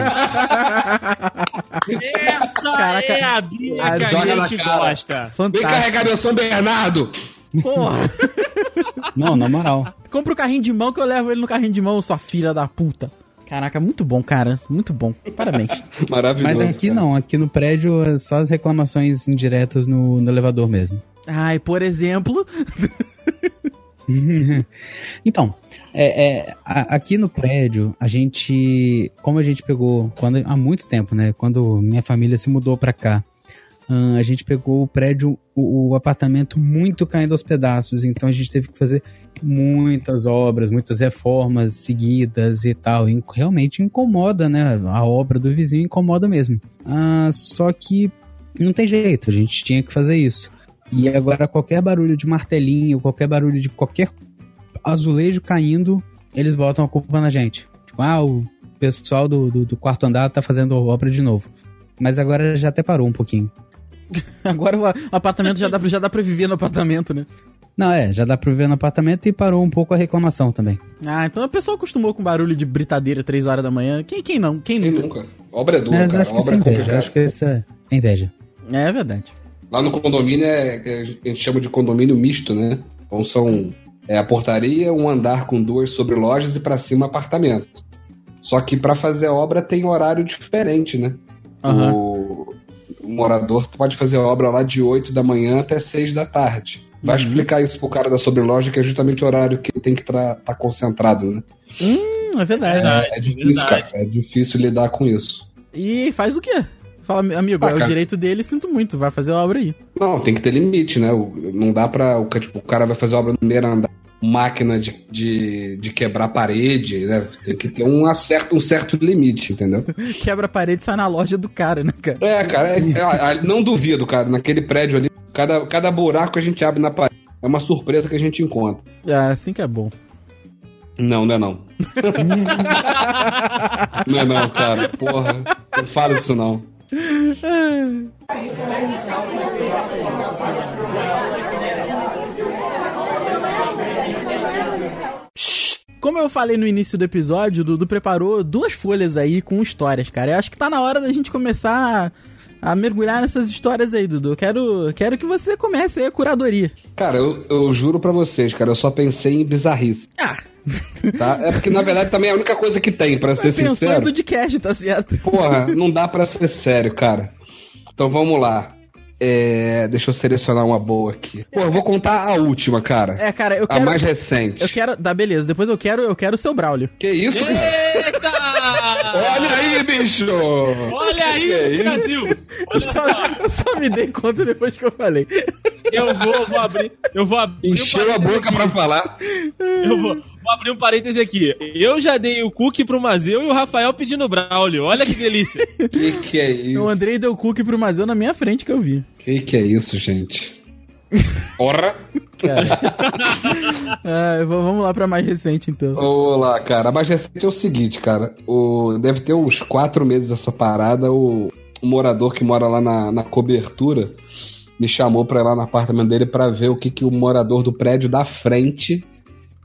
Speaker 3: Essa
Speaker 2: Caraca,
Speaker 3: é a Bia
Speaker 2: a-
Speaker 3: que a gente gosta.
Speaker 4: Vem
Speaker 2: Fantástico.
Speaker 4: carregar meu São Bernardo!
Speaker 2: Porra.
Speaker 5: Não, na moral.
Speaker 2: Compra o carrinho de mão que eu levo ele no carrinho de mão, sua filha da puta. Caraca, muito bom, cara. Muito bom. Parabéns.
Speaker 4: Maravilhoso.
Speaker 5: Mas aqui
Speaker 4: cara.
Speaker 5: não, aqui no prédio é só as reclamações indiretas no, no elevador mesmo.
Speaker 2: Ai, por exemplo.
Speaker 5: então, é, é, a- aqui no prédio, a gente, como a gente pegou quando, há muito tempo, né? Quando minha família se mudou pra cá, ahn, a gente pegou o prédio, o, o apartamento muito caindo aos pedaços, então a gente teve que fazer muitas obras, muitas reformas seguidas e tal. E realmente incomoda, né? A obra do vizinho incomoda mesmo. Ah, só que não tem jeito, a gente tinha que fazer isso. E agora qualquer barulho de martelinho, qualquer barulho de qualquer azulejo caindo, eles botam a culpa na gente. Tipo, ah, o pessoal do, do, do quarto andar tá fazendo obra de novo. Mas agora já até parou um pouquinho.
Speaker 2: Agora o apartamento já dá, já dá pra viver no apartamento, né?
Speaker 5: Não, é, já dá pra ver no apartamento e parou um pouco a reclamação também.
Speaker 2: Ah, então a pessoa acostumou com barulho de britadeira 3 horas da manhã. Quem, quem não? Quem
Speaker 4: Quem
Speaker 2: nunca?
Speaker 4: nunca? Obra é dura,
Speaker 5: Mas
Speaker 4: cara.
Speaker 5: acho que isso
Speaker 4: Obra
Speaker 5: é
Speaker 4: é
Speaker 5: inveja,
Speaker 4: complicada.
Speaker 5: acho que isso é inveja.
Speaker 2: É verdade.
Speaker 4: Lá no condomínio é, é- a gente chama de condomínio misto, né? Então são é, a portaria, um andar com duas sobrelojas e pra cima apartamento. Só que pra fazer a obra tem horário diferente, né?
Speaker 2: Aham.
Speaker 4: O, o morador pode fazer a obra lá de 8 da manhã até 6 da tarde. Vai
Speaker 2: Uhum.
Speaker 4: explicar isso pro cara da sobreloja, que é justamente o horário que ele tem que estar concentrado, né?
Speaker 2: Hum, é verdade.
Speaker 3: Verdade.
Speaker 4: É difícil,
Speaker 3: verdade.
Speaker 4: cara. É difícil lidar com isso.
Speaker 2: E faz o quê? Fala, amigo,
Speaker 4: Ah,
Speaker 2: é o
Speaker 4: cara.
Speaker 2: direito dele, sinto muito, vai fazer a obra aí.
Speaker 4: Não, tem que ter limite, né? O- Não dá pra. O, tipo, o cara vai fazer obra no primeiro andar, máquina de, de, de quebrar parede, né? Tem que ter um, certo, um certo limite, entendeu?
Speaker 2: Quebra a parede e sai na loja do cara, né, cara?
Speaker 4: É, cara, é- é- não duvido, cara. Naquele prédio ali, cada, cada buraco que a gente abre na parede é uma surpresa que a gente encontra.
Speaker 2: Ah, assim que é bom.
Speaker 4: Não, não é não. não é não, cara. Porra, não fala isso não.
Speaker 2: Como eu falei no início do episódio, o Dudu preparou duas folhas aí com histórias, cara. Eu acho que tá na hora da gente começar a, a mergulhar nessas histórias aí, Dudu. Eu quero, quero que você comece aí a curadoria.
Speaker 4: Cara, eu, eu juro pra vocês, cara, eu só pensei em bizarrice.
Speaker 2: Ah,
Speaker 4: Tá? É porque, na verdade, também é a única coisa que tem, pra ser
Speaker 2: pensou em
Speaker 4: sincero.
Speaker 2: podcast, tá certo?
Speaker 4: Porra, não dá pra ser sério, cara. Então vamos lá. É, deixa eu selecionar uma boa aqui. Pô, eu vou contar a última, cara.
Speaker 2: É, cara, eu
Speaker 4: A
Speaker 2: quero.
Speaker 4: mais recente.
Speaker 2: Eu quero. Tá, beleza. Depois eu quero, eu quero o seu Braulio.
Speaker 4: Que isso, cara?
Speaker 3: Eita!
Speaker 4: Olha aí, bicho!
Speaker 3: Olha aí,
Speaker 4: é?
Speaker 3: Brasil!
Speaker 2: Eu só,
Speaker 3: só,
Speaker 2: eu só me dei conta depois que eu falei.
Speaker 3: eu vou, vou abrir. Eu vou abrir. um
Speaker 4: Encheu a
Speaker 3: parêntese
Speaker 4: boca
Speaker 3: aqui.
Speaker 4: pra falar.
Speaker 3: Eu vou, vou abrir um parêntese aqui. Eu já dei o cookie pro Mazeu e o Rafael pedindo Braulio. Olha que delícia.
Speaker 4: Que que é isso?
Speaker 2: O Andrei deu cookie pro Mazeu na minha frente que eu vi.
Speaker 4: Que que é isso, gente? Porra!
Speaker 2: Ah, vamos lá pra mais recente, então.
Speaker 4: Olá, cara. A mais recente é o seguinte, cara. O, deve ter uns quatro meses essa parada. O, o morador que mora lá na, na cobertura me chamou pra ir lá no apartamento dele pra ver o que, que o morador do prédio da frente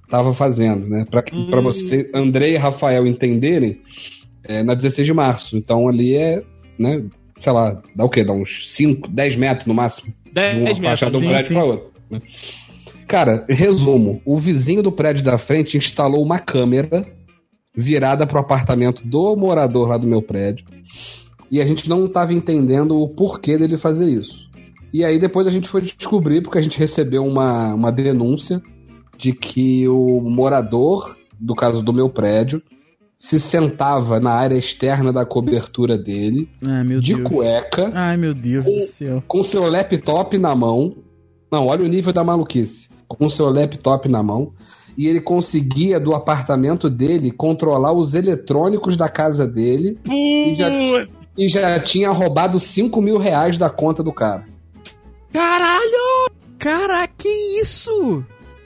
Speaker 4: tava fazendo, né? Pra, que- pra
Speaker 3: Hum.
Speaker 4: você, André e Rafael entenderem, é na 16 de março. Então ali é, né? Sei lá, dá o quê? Dá uns 5, 10 metros no máximo. De
Speaker 3: 10
Speaker 4: uma
Speaker 3: metros.
Speaker 4: faixa de um
Speaker 2: sim,
Speaker 4: prédio pra outro. né? Cara, resumo: o vizinho do prédio da frente instalou uma câmera virada pro apartamento do morador lá do meu prédio. E a gente não estava entendendo o porquê dele fazer isso. E aí depois a gente foi descobrir, porque a gente recebeu uma, uma denúncia de que o morador, do caso do meu prédio, se sentava na área externa da cobertura dele,
Speaker 2: Ai, meu
Speaker 4: de
Speaker 2: Deus.
Speaker 4: cueca,
Speaker 2: Ai, meu Deus do céu.
Speaker 4: com seu laptop na mão. Não, olha o nível da maluquice. Com seu laptop na mão. E ele conseguia, do apartamento dele, controlar os eletrônicos da casa dele. E já, e já tinha roubado 5 mil reais da conta do cara.
Speaker 2: Caralho! Cara, que isso?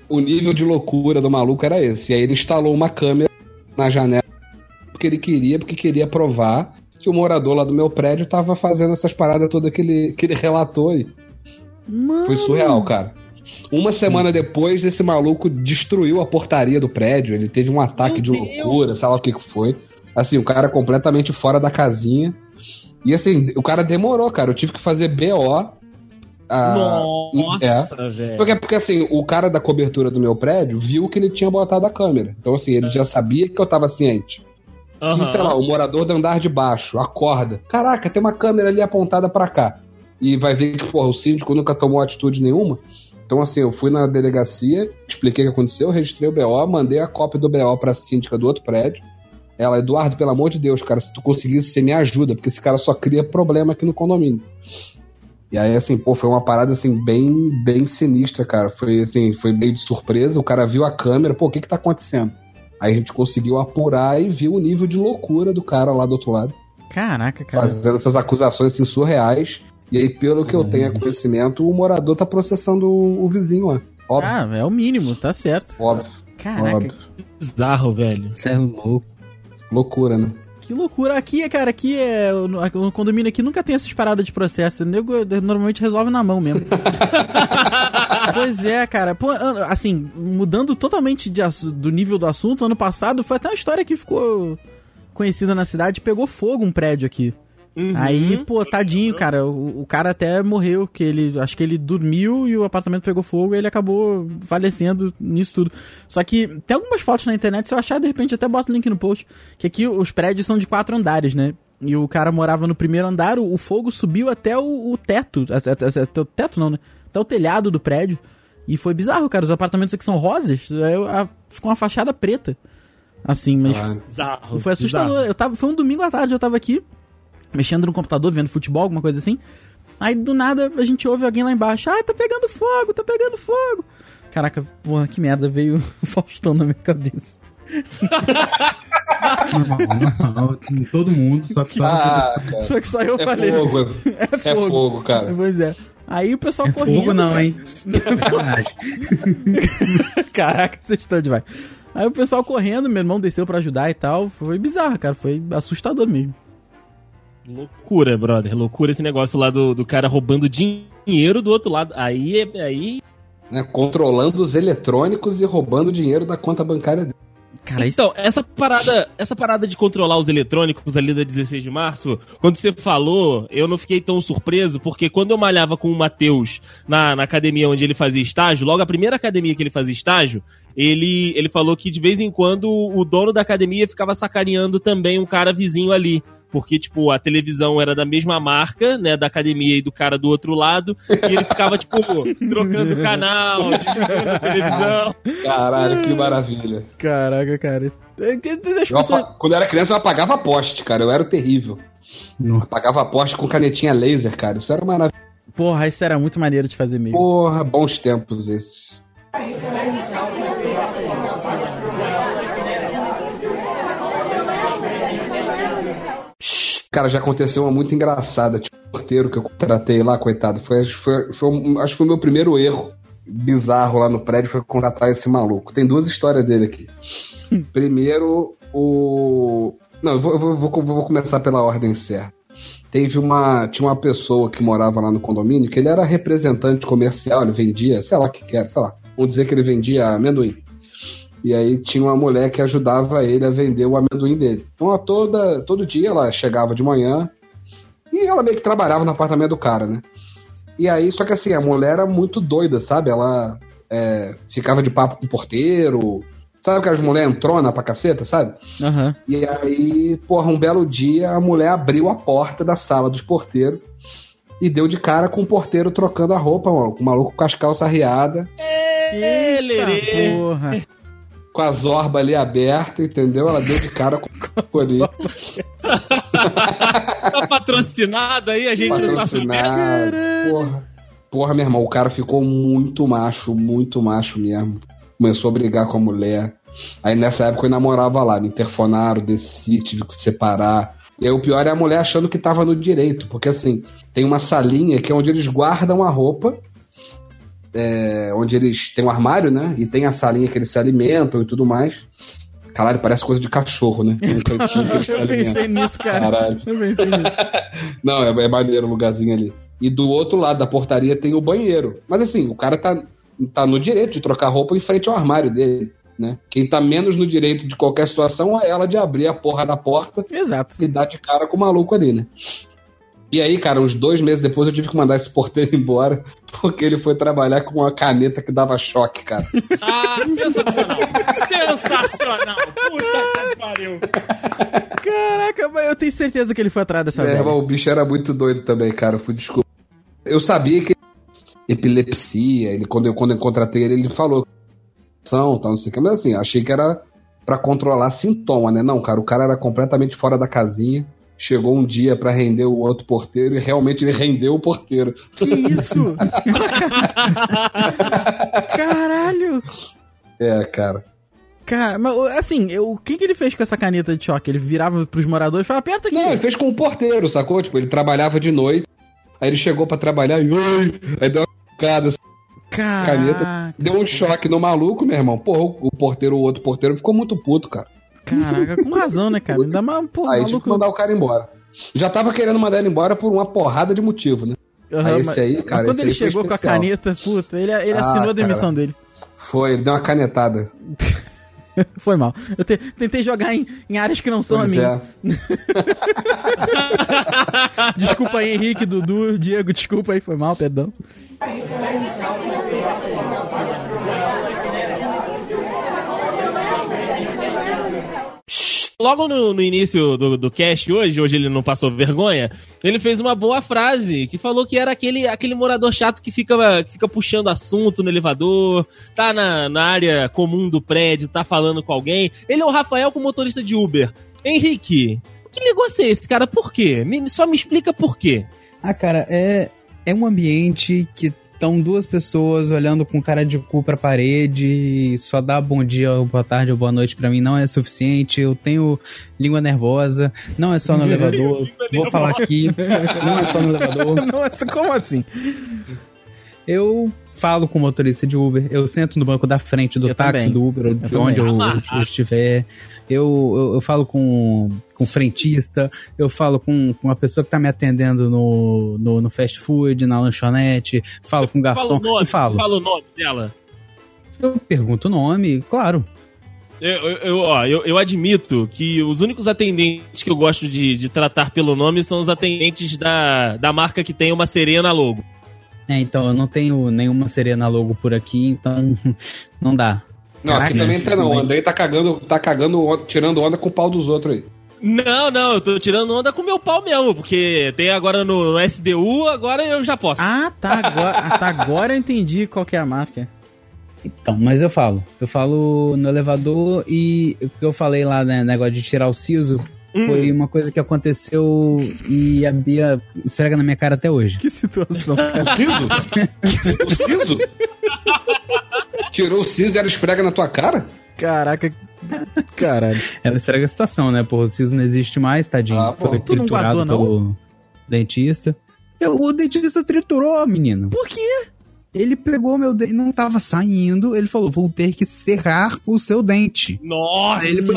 Speaker 4: O nível de loucura do maluco era esse. E aí ele instalou uma câmera na janela porque ele queria, porque queria provar que o morador lá do meu prédio tava fazendo essas paradas todas que ele, que ele relatou aí.
Speaker 2: Mano.
Speaker 4: Foi surreal, cara. Uma semana depois, esse maluco destruiu a portaria do prédio. Ele teve um ataque
Speaker 3: Meu
Speaker 4: de
Speaker 3: Deus!
Speaker 4: loucura, sei lá o que que foi. Assim, o cara completamente fora da casinha. E assim, o cara demorou, cara. Eu tive que fazer BO. ah, é.
Speaker 3: Nossa, velho.
Speaker 4: Porque, porque assim, o cara da cobertura do meu prédio viu que ele tinha botado a câmera. Então, assim, ele já sabia que eu tava ciente.
Speaker 3: Aham.
Speaker 4: Se, sei lá, o morador do andar de baixo acorda. Caraca, tem uma câmera ali apontada pra cá. E vai ver que, porra, o síndico nunca tomou atitude nenhuma. Então, assim, eu fui na delegacia, expliquei o que aconteceu, registrei o BO, mandei a cópia do BO pra síndica do outro prédio. Ela, Eduardo, pelo amor de Deus, cara, se tu conseguisse, você me ajuda, porque esse cara só cria problema aqui no condomínio. E aí, assim, pô, foi uma parada, assim, bem, bem sinistra, cara. Foi, assim, foi meio de surpresa. O cara viu a câmera, pô, o que que tá acontecendo? Aí a gente conseguiu apurar e viu o nível de loucura do cara lá do outro lado,
Speaker 2: Caraca, cara.
Speaker 4: fazendo essas acusações, assim, surreais. E aí, pelo que eu tenho conhecimento, o morador tá processando o, o vizinho lá. Óbvio,
Speaker 2: Ah, é o mínimo, tá certo.
Speaker 4: óbvio,
Speaker 2: Caraca,
Speaker 4: óbvio.
Speaker 3: Bizarro, velho.
Speaker 5: Você é louco.
Speaker 4: Loucura, né?
Speaker 2: Que loucura. Aqui, cara, aqui é. O, condomínio aqui nunca tem essas paradas de processo. O nego eh, normalmente resolve na mão mesmo. pois é, cara. Pô, assim, mudando totalmente de do nível do assunto, ano passado foi até uma história que ficou conhecida na cidade. Pegou fogo um prédio aqui.
Speaker 3: Uhum.
Speaker 2: Aí, pô, tadinho, cara. O, o cara até morreu, que ele. Acho que ele dormiu e o apartamento pegou fogo e ele acabou falecendo nisso tudo. Só que tem algumas fotos na internet, se eu achar, de repente até bota o link no post. Que aqui os prédios são de quatro andares, né? E o cara morava no primeiro andar, o, o fogo subiu até o, o teto. Até, até- até o teto não, né? Até o telhado do prédio. E foi bizarro, cara. Os apartamentos aqui são rosas, aí a- ficou uma fachada preta. Assim, mas
Speaker 4: Ah,
Speaker 3: Bizarro.
Speaker 2: foi assustador.
Speaker 3: bizarro.
Speaker 2: Eu tava, foi um domingo à tarde, eu tava aqui, mexendo no computador, vendo futebol, alguma coisa assim. Aí do nada a gente ouve alguém lá embaixo. Ah, tá pegando fogo, tá pegando fogo. Caraca, porra, que merda, veio o Faustão na minha cabeça.
Speaker 5: Normal, todo mundo, só que só
Speaker 4: Ah, cara.
Speaker 2: Só que só eu
Speaker 4: É
Speaker 2: falei.
Speaker 4: fogo,
Speaker 2: É
Speaker 4: é
Speaker 2: fogo.
Speaker 4: fogo, cara.
Speaker 2: Pois é. Aí o pessoal
Speaker 5: é
Speaker 2: correndo.
Speaker 5: fogo não, hein? Sacanagem.
Speaker 2: Caraca, vocês estão demais. Aí o pessoal correndo, meu irmão desceu pra ajudar e tal. Foi bizarro, cara. Foi assustador mesmo.
Speaker 3: Loucura, brother. Loucura esse negócio lá do, do cara roubando dinheiro do outro lado. Aí, é- aí
Speaker 4: Né, controlando os eletrônicos e roubando dinheiro da conta bancária dele.
Speaker 2: Cara, isso.
Speaker 3: Então, essa parada, essa parada de controlar os eletrônicos ali da 16 de março, quando você falou, eu não fiquei tão surpreso, porque quando eu malhava com o Matheus na, na academia onde ele fazia estágio, logo a primeira academia que ele fazia estágio, ele, ele falou que de vez em quando o dono da academia ficava sacaneando também um cara vizinho ali, porque, tipo, a televisão era da mesma marca, né, da academia e do cara do outro lado, e ele ficava, tipo, trocando canal, desligando a televisão.
Speaker 4: Caralho, que maravilha.
Speaker 2: Caraca, cara. É pessoas...
Speaker 4: apa- Quando eu era criança, eu apagava poste, cara. Eu era o terrível.
Speaker 5: Nossa.
Speaker 4: Apagava poste com canetinha laser, cara. Isso era maravilhoso.
Speaker 2: Porra, isso era muito maneiro de fazer mesmo.
Speaker 4: Porra, bons tempos esses. Cara, já aconteceu uma muito engraçada. Tipo, o porteiro que eu contratei lá, coitado. Foi, foi, foi um- acho que foi o meu primeiro erro bizarro lá no prédio foi contratar esse maluco. Tem duas histórias dele aqui. Primeiro, o. Não, eu vou, eu vou, vou, vou começar pela ordem certa. Teve uma. Tinha uma pessoa que morava lá no condomínio que ele era representante comercial, ele vendia, sei lá o que que era, sei lá. Vamos dizer que ele vendia amendoim. E aí tinha uma mulher que ajudava ele a vender o amendoim dele. Então a toda, todo dia ela chegava de manhã e ela meio que trabalhava no apartamento do cara, né? E aí, só que assim, a mulher era muito doida, sabe? Ela é, ficava de papo com o porteiro. Sabe aquelas mulheres entrona pra caceta, sabe?
Speaker 2: Aham.
Speaker 4: E aí, porra, um belo dia a mulher abriu a porta da sala dos porteiros e deu de cara com o porteiro trocando a roupa, mano. O maluco com as calças arriadas.
Speaker 2: Eita, porra.
Speaker 4: Com a zorba ali aberta, entendeu? Ela deu de cara com o ali.
Speaker 3: Tá patrocinado aí, a gente não tá sabendo.
Speaker 4: Patrocinado. Porra. Porra, meu irmão, o cara ficou muito macho, muito macho mesmo. Começou a brigar com a mulher. Aí nessa época eu namorava lá, me interfonaram, desci, tive que separar. E aí o pior é a mulher achando que tava no direito, porque assim, tem uma salinha que é onde eles guardam a roupa, é, onde eles têm um armário, né? E tem a salinha que eles se alimentam e tudo mais. Caralho, parece coisa de cachorro, né? Um cantinho que eles se
Speaker 2: Eu pensei nisso, cara.
Speaker 4: Caralho.
Speaker 2: Eu pensei nisso.
Speaker 4: Não, é, é maneiro o lugarzinho ali. E do outro lado da portaria tem o banheiro. Mas assim, o cara tá, tá no direito de trocar roupa em frente ao armário dele, né? Quem tá menos no direito de qualquer situação é ela de abrir a porra da porta
Speaker 2: Exato.
Speaker 4: e dar de cara com o maluco ali, né? E aí, cara, uns dois meses depois eu tive que mandar esse porteiro embora porque ele foi trabalhar com uma caneta que dava choque, cara.
Speaker 3: Ah, sensacional. sensacional. Puta que pariu.
Speaker 2: Caraca, mas eu tenho certeza que ele foi atrás dessa
Speaker 4: É,
Speaker 2: velha.
Speaker 4: mas o bicho era muito doido também, cara. Eu fui desculpa. Eu sabia que epilepsia, ele quando eu quando eu contratei ele, ele falou tal, não sei o que, mas assim, achei que era pra controlar sintoma, né? Não, cara, o cara era completamente fora da casinha. Chegou um dia pra render o outro porteiro e realmente ele rendeu o porteiro.
Speaker 2: Que isso? Caralho!
Speaker 4: É, cara.
Speaker 2: Cara, mas assim, eu- o que, que ele fez com essa caneta de choque? Ele virava pros moradores e falava, aperta aqui.
Speaker 4: Não, ele fez com o porteiro, sacou? Tipo, ele trabalhava de noite, aí ele chegou pra trabalhar e aí deu uma cara
Speaker 2: Caraca.
Speaker 4: caneta, deu um choque no maluco, meu irmão. Porra, o porteiro, o outro porteiro ficou muito puto, cara.
Speaker 2: Caraca, com razão, né, cara? Ainda mais, pô,
Speaker 4: Aí
Speaker 2: maluco.
Speaker 4: mandar o cara embora. Já tava querendo mandar ele embora por uma porrada de motivo, né?
Speaker 2: Aham,
Speaker 4: Aí esse aí, cara,
Speaker 2: quando ele chegou com a caneta, puta, ele, ele
Speaker 4: Ah,
Speaker 2: assinou a demissão
Speaker 4: cara.
Speaker 2: dele.
Speaker 4: Foi, ele deu uma canetada.
Speaker 2: Foi mal. Eu te- tentei jogar em, em áreas que não são a
Speaker 4: Pois
Speaker 2: minha.
Speaker 4: é.
Speaker 2: Desculpa aí, Henrique, Dudu, Diego, desculpa aí, foi mal, perdão.
Speaker 3: Logo no, no início do, do cast hoje, hoje ele não passou vergonha, ele fez uma boa frase que falou que era aquele, aquele morador chato que fica, que fica puxando assunto no elevador, tá na, na área comum do prédio, tá falando com alguém. Ele é o Rafael com motorista de Uber. Henrique, que negócio é esse, cara? Por quê? Me- só me explica por quê.
Speaker 5: Ah, cara, é, é um ambiente que estão duas pessoas olhando com cara de cu pra parede e só dar bom dia, ou boa tarde ou boa noite pra mim não é suficiente. Eu tenho língua nervosa, não é só no elevador. Vou falar aqui, não é só no elevador.
Speaker 2: Não, essa- como assim?
Speaker 5: Eu falo com o motorista de Uber, eu sento no banco da frente do
Speaker 2: Eu
Speaker 5: táxi
Speaker 2: também.
Speaker 5: do Uber, de onde eu, eu estiver. Eu, eu, eu falo com, com frentista, eu falo com, com a pessoa que tá me atendendo no, no, no fast food, na lanchonete, falo com o
Speaker 3: Fala
Speaker 5: garçom,
Speaker 3: o nome,
Speaker 5: falo.
Speaker 3: fala o nome dela.
Speaker 5: Eu pergunto o nome, claro.
Speaker 3: Eu, eu, ó, eu, eu admito que os únicos atendentes que eu gosto de, de tratar pelo nome são os atendentes da, da marca que tem uma sereia na logo.
Speaker 5: É, então, eu não tenho nenhuma serena logo por aqui, então não dá.
Speaker 4: Não, aqui
Speaker 5: Caraca,
Speaker 4: também tá não. O Andrei tá cagando, tá cagando, tirando onda com o pau dos outros aí.
Speaker 3: Não, não, eu tô tirando onda com meu pau mesmo, porque tem agora no, no SDU, agora eu já posso.
Speaker 2: Ah, tá. Agora, ah, tá, agora eu entendi qual que é a marca.
Speaker 5: Então, mas eu falo. Eu falo no elevador e o que eu falei lá, né, negócio de tirar o siso,
Speaker 3: Hum.
Speaker 5: foi uma coisa que aconteceu e a Bia esfrega na minha cara até hoje.
Speaker 2: Que situação.
Speaker 4: O siso? o siso? Tirou o siso e ela esfrega na tua cara?
Speaker 2: Caraca. Caralho.
Speaker 5: Ela esfrega a situação, né? Porra, o siso não existe mais, tadinho.
Speaker 4: Ah,
Speaker 5: foi
Speaker 2: Tu não
Speaker 5: triturado
Speaker 2: guardou, não?
Speaker 5: pelo dentista. Eu- o dentista triturou, menino.
Speaker 2: Por quê?
Speaker 5: Ele pegou meu dente, não tava saindo. Ele falou: vou ter que serrar o seu dente.
Speaker 3: Nossa!
Speaker 5: Aí ele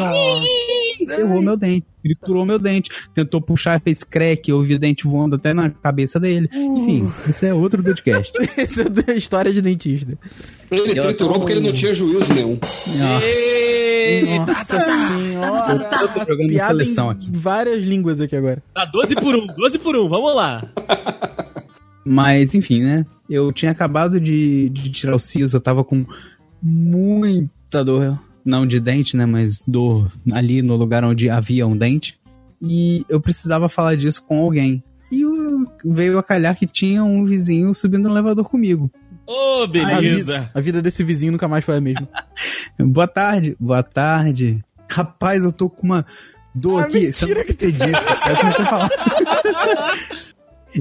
Speaker 5: Errou meu dente, triturou meu dente. Tentou puxar, fez crack, eu ouvi o dente voando até na cabeça dele. Enfim, esse é outro podcast.
Speaker 2: Essa é a história de dentista.
Speaker 4: Ele
Speaker 5: Eu
Speaker 4: triturou
Speaker 5: tô-
Speaker 4: porque ele não tinha juízo nenhum.
Speaker 3: Eita,
Speaker 2: Nossa senhora.
Speaker 5: Eu tô jogando
Speaker 2: Piada
Speaker 5: seleção
Speaker 2: em
Speaker 5: aqui.
Speaker 2: várias línguas aqui agora.
Speaker 3: Tá 12 por 1, 12 por 1, vamos lá.
Speaker 5: Mas, enfim, né? Eu tinha acabado de, de tirar o siso, eu tava com muita dor. Não de dente, né? Mas dor ali no lugar onde havia um dente. E eu precisava falar disso com alguém. E eu- veio a calhar que tinha um vizinho subindo no elevador comigo.
Speaker 3: Ô,
Speaker 2: A
Speaker 3: beleza.
Speaker 2: vida, a vida desse vizinho nunca mais foi a mesma.
Speaker 5: Boa tarde, boa tarde. Rapaz, eu tô com uma dor
Speaker 2: Ah,
Speaker 5: aqui. Você
Speaker 2: mentira
Speaker 5: não acredita. Aí eu comecei a falar.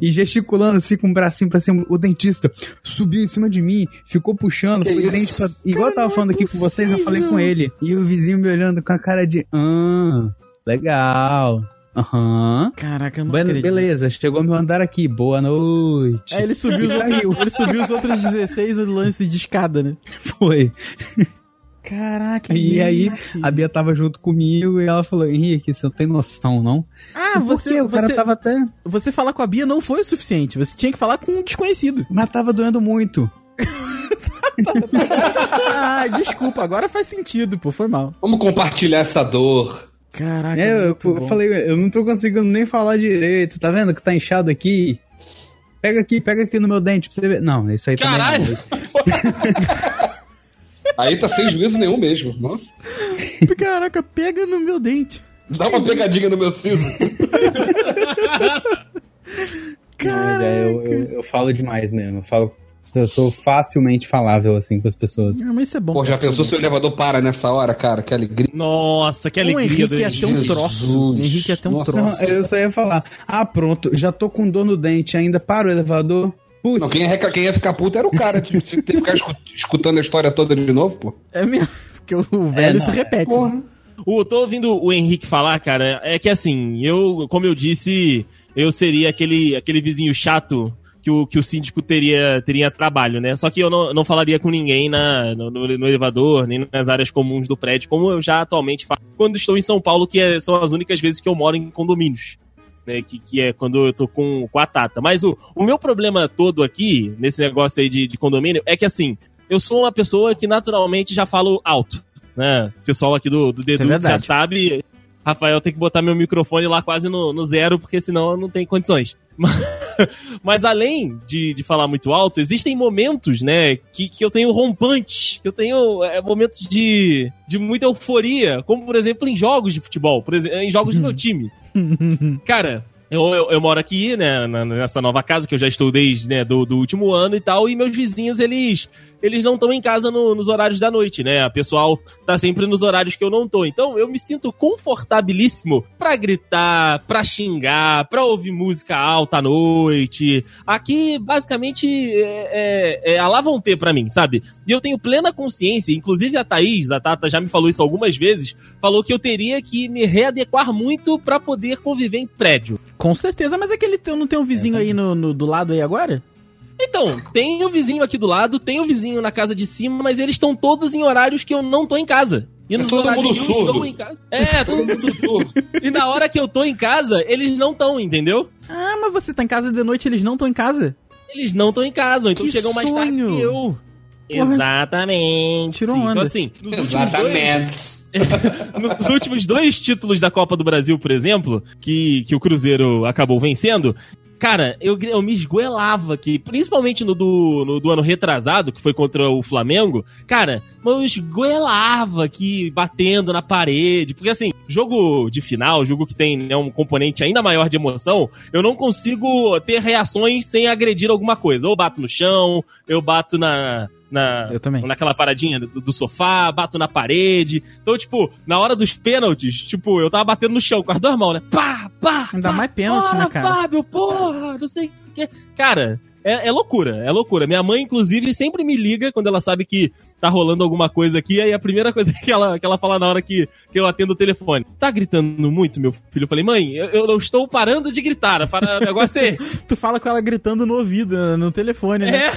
Speaker 5: E gesticulando assim com o bracinho pra cima, o dentista subiu em cima de mim, ficou puxando,
Speaker 4: Que
Speaker 5: foi
Speaker 4: isso?
Speaker 5: dente pra... Igual eu tava
Speaker 2: é
Speaker 5: falando aqui com vocês, eu falei com ele. E o vizinho me olhando com a cara de. Ah, legal. Aham.
Speaker 2: Caraca, eu não
Speaker 5: Bueno,
Speaker 2: acredito.
Speaker 5: beleza, chegou meu andar aqui. Boa noite.
Speaker 2: Aí ele subiu, os,
Speaker 5: Saiu.
Speaker 2: ele subiu os outros 16 no lance de escada, né?
Speaker 5: Foi.
Speaker 2: Caraca.
Speaker 5: E aí, a Bia tava junto comigo e ela falou: Henrique, você não tem noção, não?
Speaker 2: Ah, você,
Speaker 5: quê? O cara
Speaker 2: você,
Speaker 5: tava até.
Speaker 2: você falar com a Bia não foi o suficiente. Você tinha que falar com um desconhecido.
Speaker 5: Mas tava doendo muito.
Speaker 2: ah, desculpa, agora faz sentido, pô, foi mal.
Speaker 4: Vamos compartilhar essa dor.
Speaker 2: Caraca,
Speaker 5: É, eu,
Speaker 2: muito
Speaker 5: eu
Speaker 2: bom.
Speaker 5: falei, eu não tô conseguindo nem falar direito. Tá vendo que tá inchado aqui? Pega aqui, pega aqui no meu dente pra você ver. Não, isso aí
Speaker 3: Caralho!
Speaker 5: também não.
Speaker 4: Aí tá sem juízo nenhum mesmo. Nossa.
Speaker 2: Caraca, pega no meu dente.
Speaker 4: Dá uma pegadinha no meu siso.
Speaker 5: Mas é, eu, eu, eu falo demais mesmo. Eu falo. Eu sou facilmente falável assim com as pessoas.
Speaker 2: Mas isso é bom.
Speaker 4: Pô, já pensou se o elevador para nessa hora, cara? Que alegria.
Speaker 3: Nossa, que
Speaker 2: é bom. O
Speaker 3: alegria.
Speaker 2: Henrique ia ter um troço. O Henrique ia ter um
Speaker 4: Nossa.
Speaker 5: Não,
Speaker 2: troço.
Speaker 5: eu só ia falar. Ah, pronto, já tô com dor no dente ainda para o elevador. Putz,
Speaker 4: Não, quem ia, reca- quem ia ficar puto era o cara. Tinha que ficar escu- escutando a história toda de novo, pô.
Speaker 2: É mesmo. Porque o velho
Speaker 5: não,
Speaker 2: se
Speaker 5: é.
Speaker 2: repete.
Speaker 4: Porra.
Speaker 3: O, tô ouvindo o Henrique falar, cara, é que assim, eu, como eu disse, eu seria aquele, aquele vizinho chato que o, que o síndico teria, teria trabalho, né? Só que eu não, não falaria com ninguém na, no, no- no elevador, nem nas áreas comuns do prédio, como eu já atualmente faço quando estou em São Paulo, que é- são as únicas vezes que eu moro em condomínios. Né, que, que é quando eu tô com, com a Tata. Mas o, o meu problema todo aqui, nesse negócio aí de, de condomínio, é que assim, eu sou uma pessoa que naturalmente já falo alto. Né? O pessoal aqui do, do Dedu já sabe. Rafael tem que botar meu microfone lá quase no, no zero, porque senão não tem condições. Mas, mas além de, de falar muito alto, existem momentos, né, que, que eu tenho rompantes, que eu tenho é, momentos de, de muita euforia, como por exemplo em jogos de futebol, por exemplo, em jogos do meu time. Cara, eu, eu, eu moro aqui, né, nessa nova casa que eu já estou desde, né, do, do último ano e tal, e meus vizinhos, eles eles não estão em casa no- nos horários da noite, né? A pessoal tá sempre nos horários que eu não tô. Então eu me sinto confortabilíssimo pra gritar, pra xingar, pra ouvir música alta à noite. Aqui, basicamente, é, é, é a lá vão ter pra mim, sabe? E eu tenho plena consciência, inclusive a Thaís, a Tata já me falou isso algumas vezes, falou que eu teria que me readequar muito pra poder conviver em prédio.
Speaker 2: Com certeza, mas aquele teu não tem um vizinho aí no, no- do lado aí agora?
Speaker 3: Então, tem o vizinho aqui do lado, tem o vizinho na casa de cima, mas eles estão todos em horários que eu não tô em casa. E
Speaker 4: É
Speaker 3: nos
Speaker 4: todo
Speaker 3: horários
Speaker 4: mundo
Speaker 3: que eu
Speaker 4: surdo.
Speaker 3: estou em casa. É, todo mundo surdo. E na hora que eu tô em casa, eles não estão, entendeu?
Speaker 2: Ah, mas você tá em casa de noite e eles não estão em casa?
Speaker 3: Eles não estão em casa, então
Speaker 2: Que
Speaker 3: chegam mais tarde
Speaker 2: sonho.
Speaker 3: que eu. Exatamente.
Speaker 2: Tirou
Speaker 3: Então, assim, nos últimos dois-
Speaker 4: Exatamente.
Speaker 3: nos últimos dois títulos da Copa do Brasil, por exemplo, que, que o Cruzeiro acabou vencendo, Cara, eu, eu me esgoelava aqui, principalmente no do, no do ano retrasado, que foi contra o Flamengo. Cara, eu esgoelava aqui, batendo na parede. Porque assim, jogo de final, jogo que tem né, um componente ainda maior de emoção, eu não consigo ter reações sem agredir alguma coisa. Ou bato no chão, eu bato na, na,
Speaker 2: Eu também.
Speaker 3: naquela paradinha do, do sofá, bato na parede. Então, tipo, na hora dos pênaltis, tipo, eu tava batendo no chão com as duas mãos, né? Pá, pá!
Speaker 2: Ainda
Speaker 3: pá,
Speaker 2: mais pênalti,
Speaker 3: bora,
Speaker 2: né, cara?
Speaker 3: Fábio, porra, não sei o que. Cara, é, é loucura, é loucura. Minha mãe, inclusive, sempre me liga quando ela sabe que tá rolando alguma coisa aqui, aí a primeira coisa que ela, que ela fala na hora que, que eu atendo o telefone. Tá gritando muito, meu filho? Eu falei, mãe, eu, eu não estou parando de gritar. Para, o negócio é esse.
Speaker 2: Tu fala com ela gritando no ouvido, no telefone, né?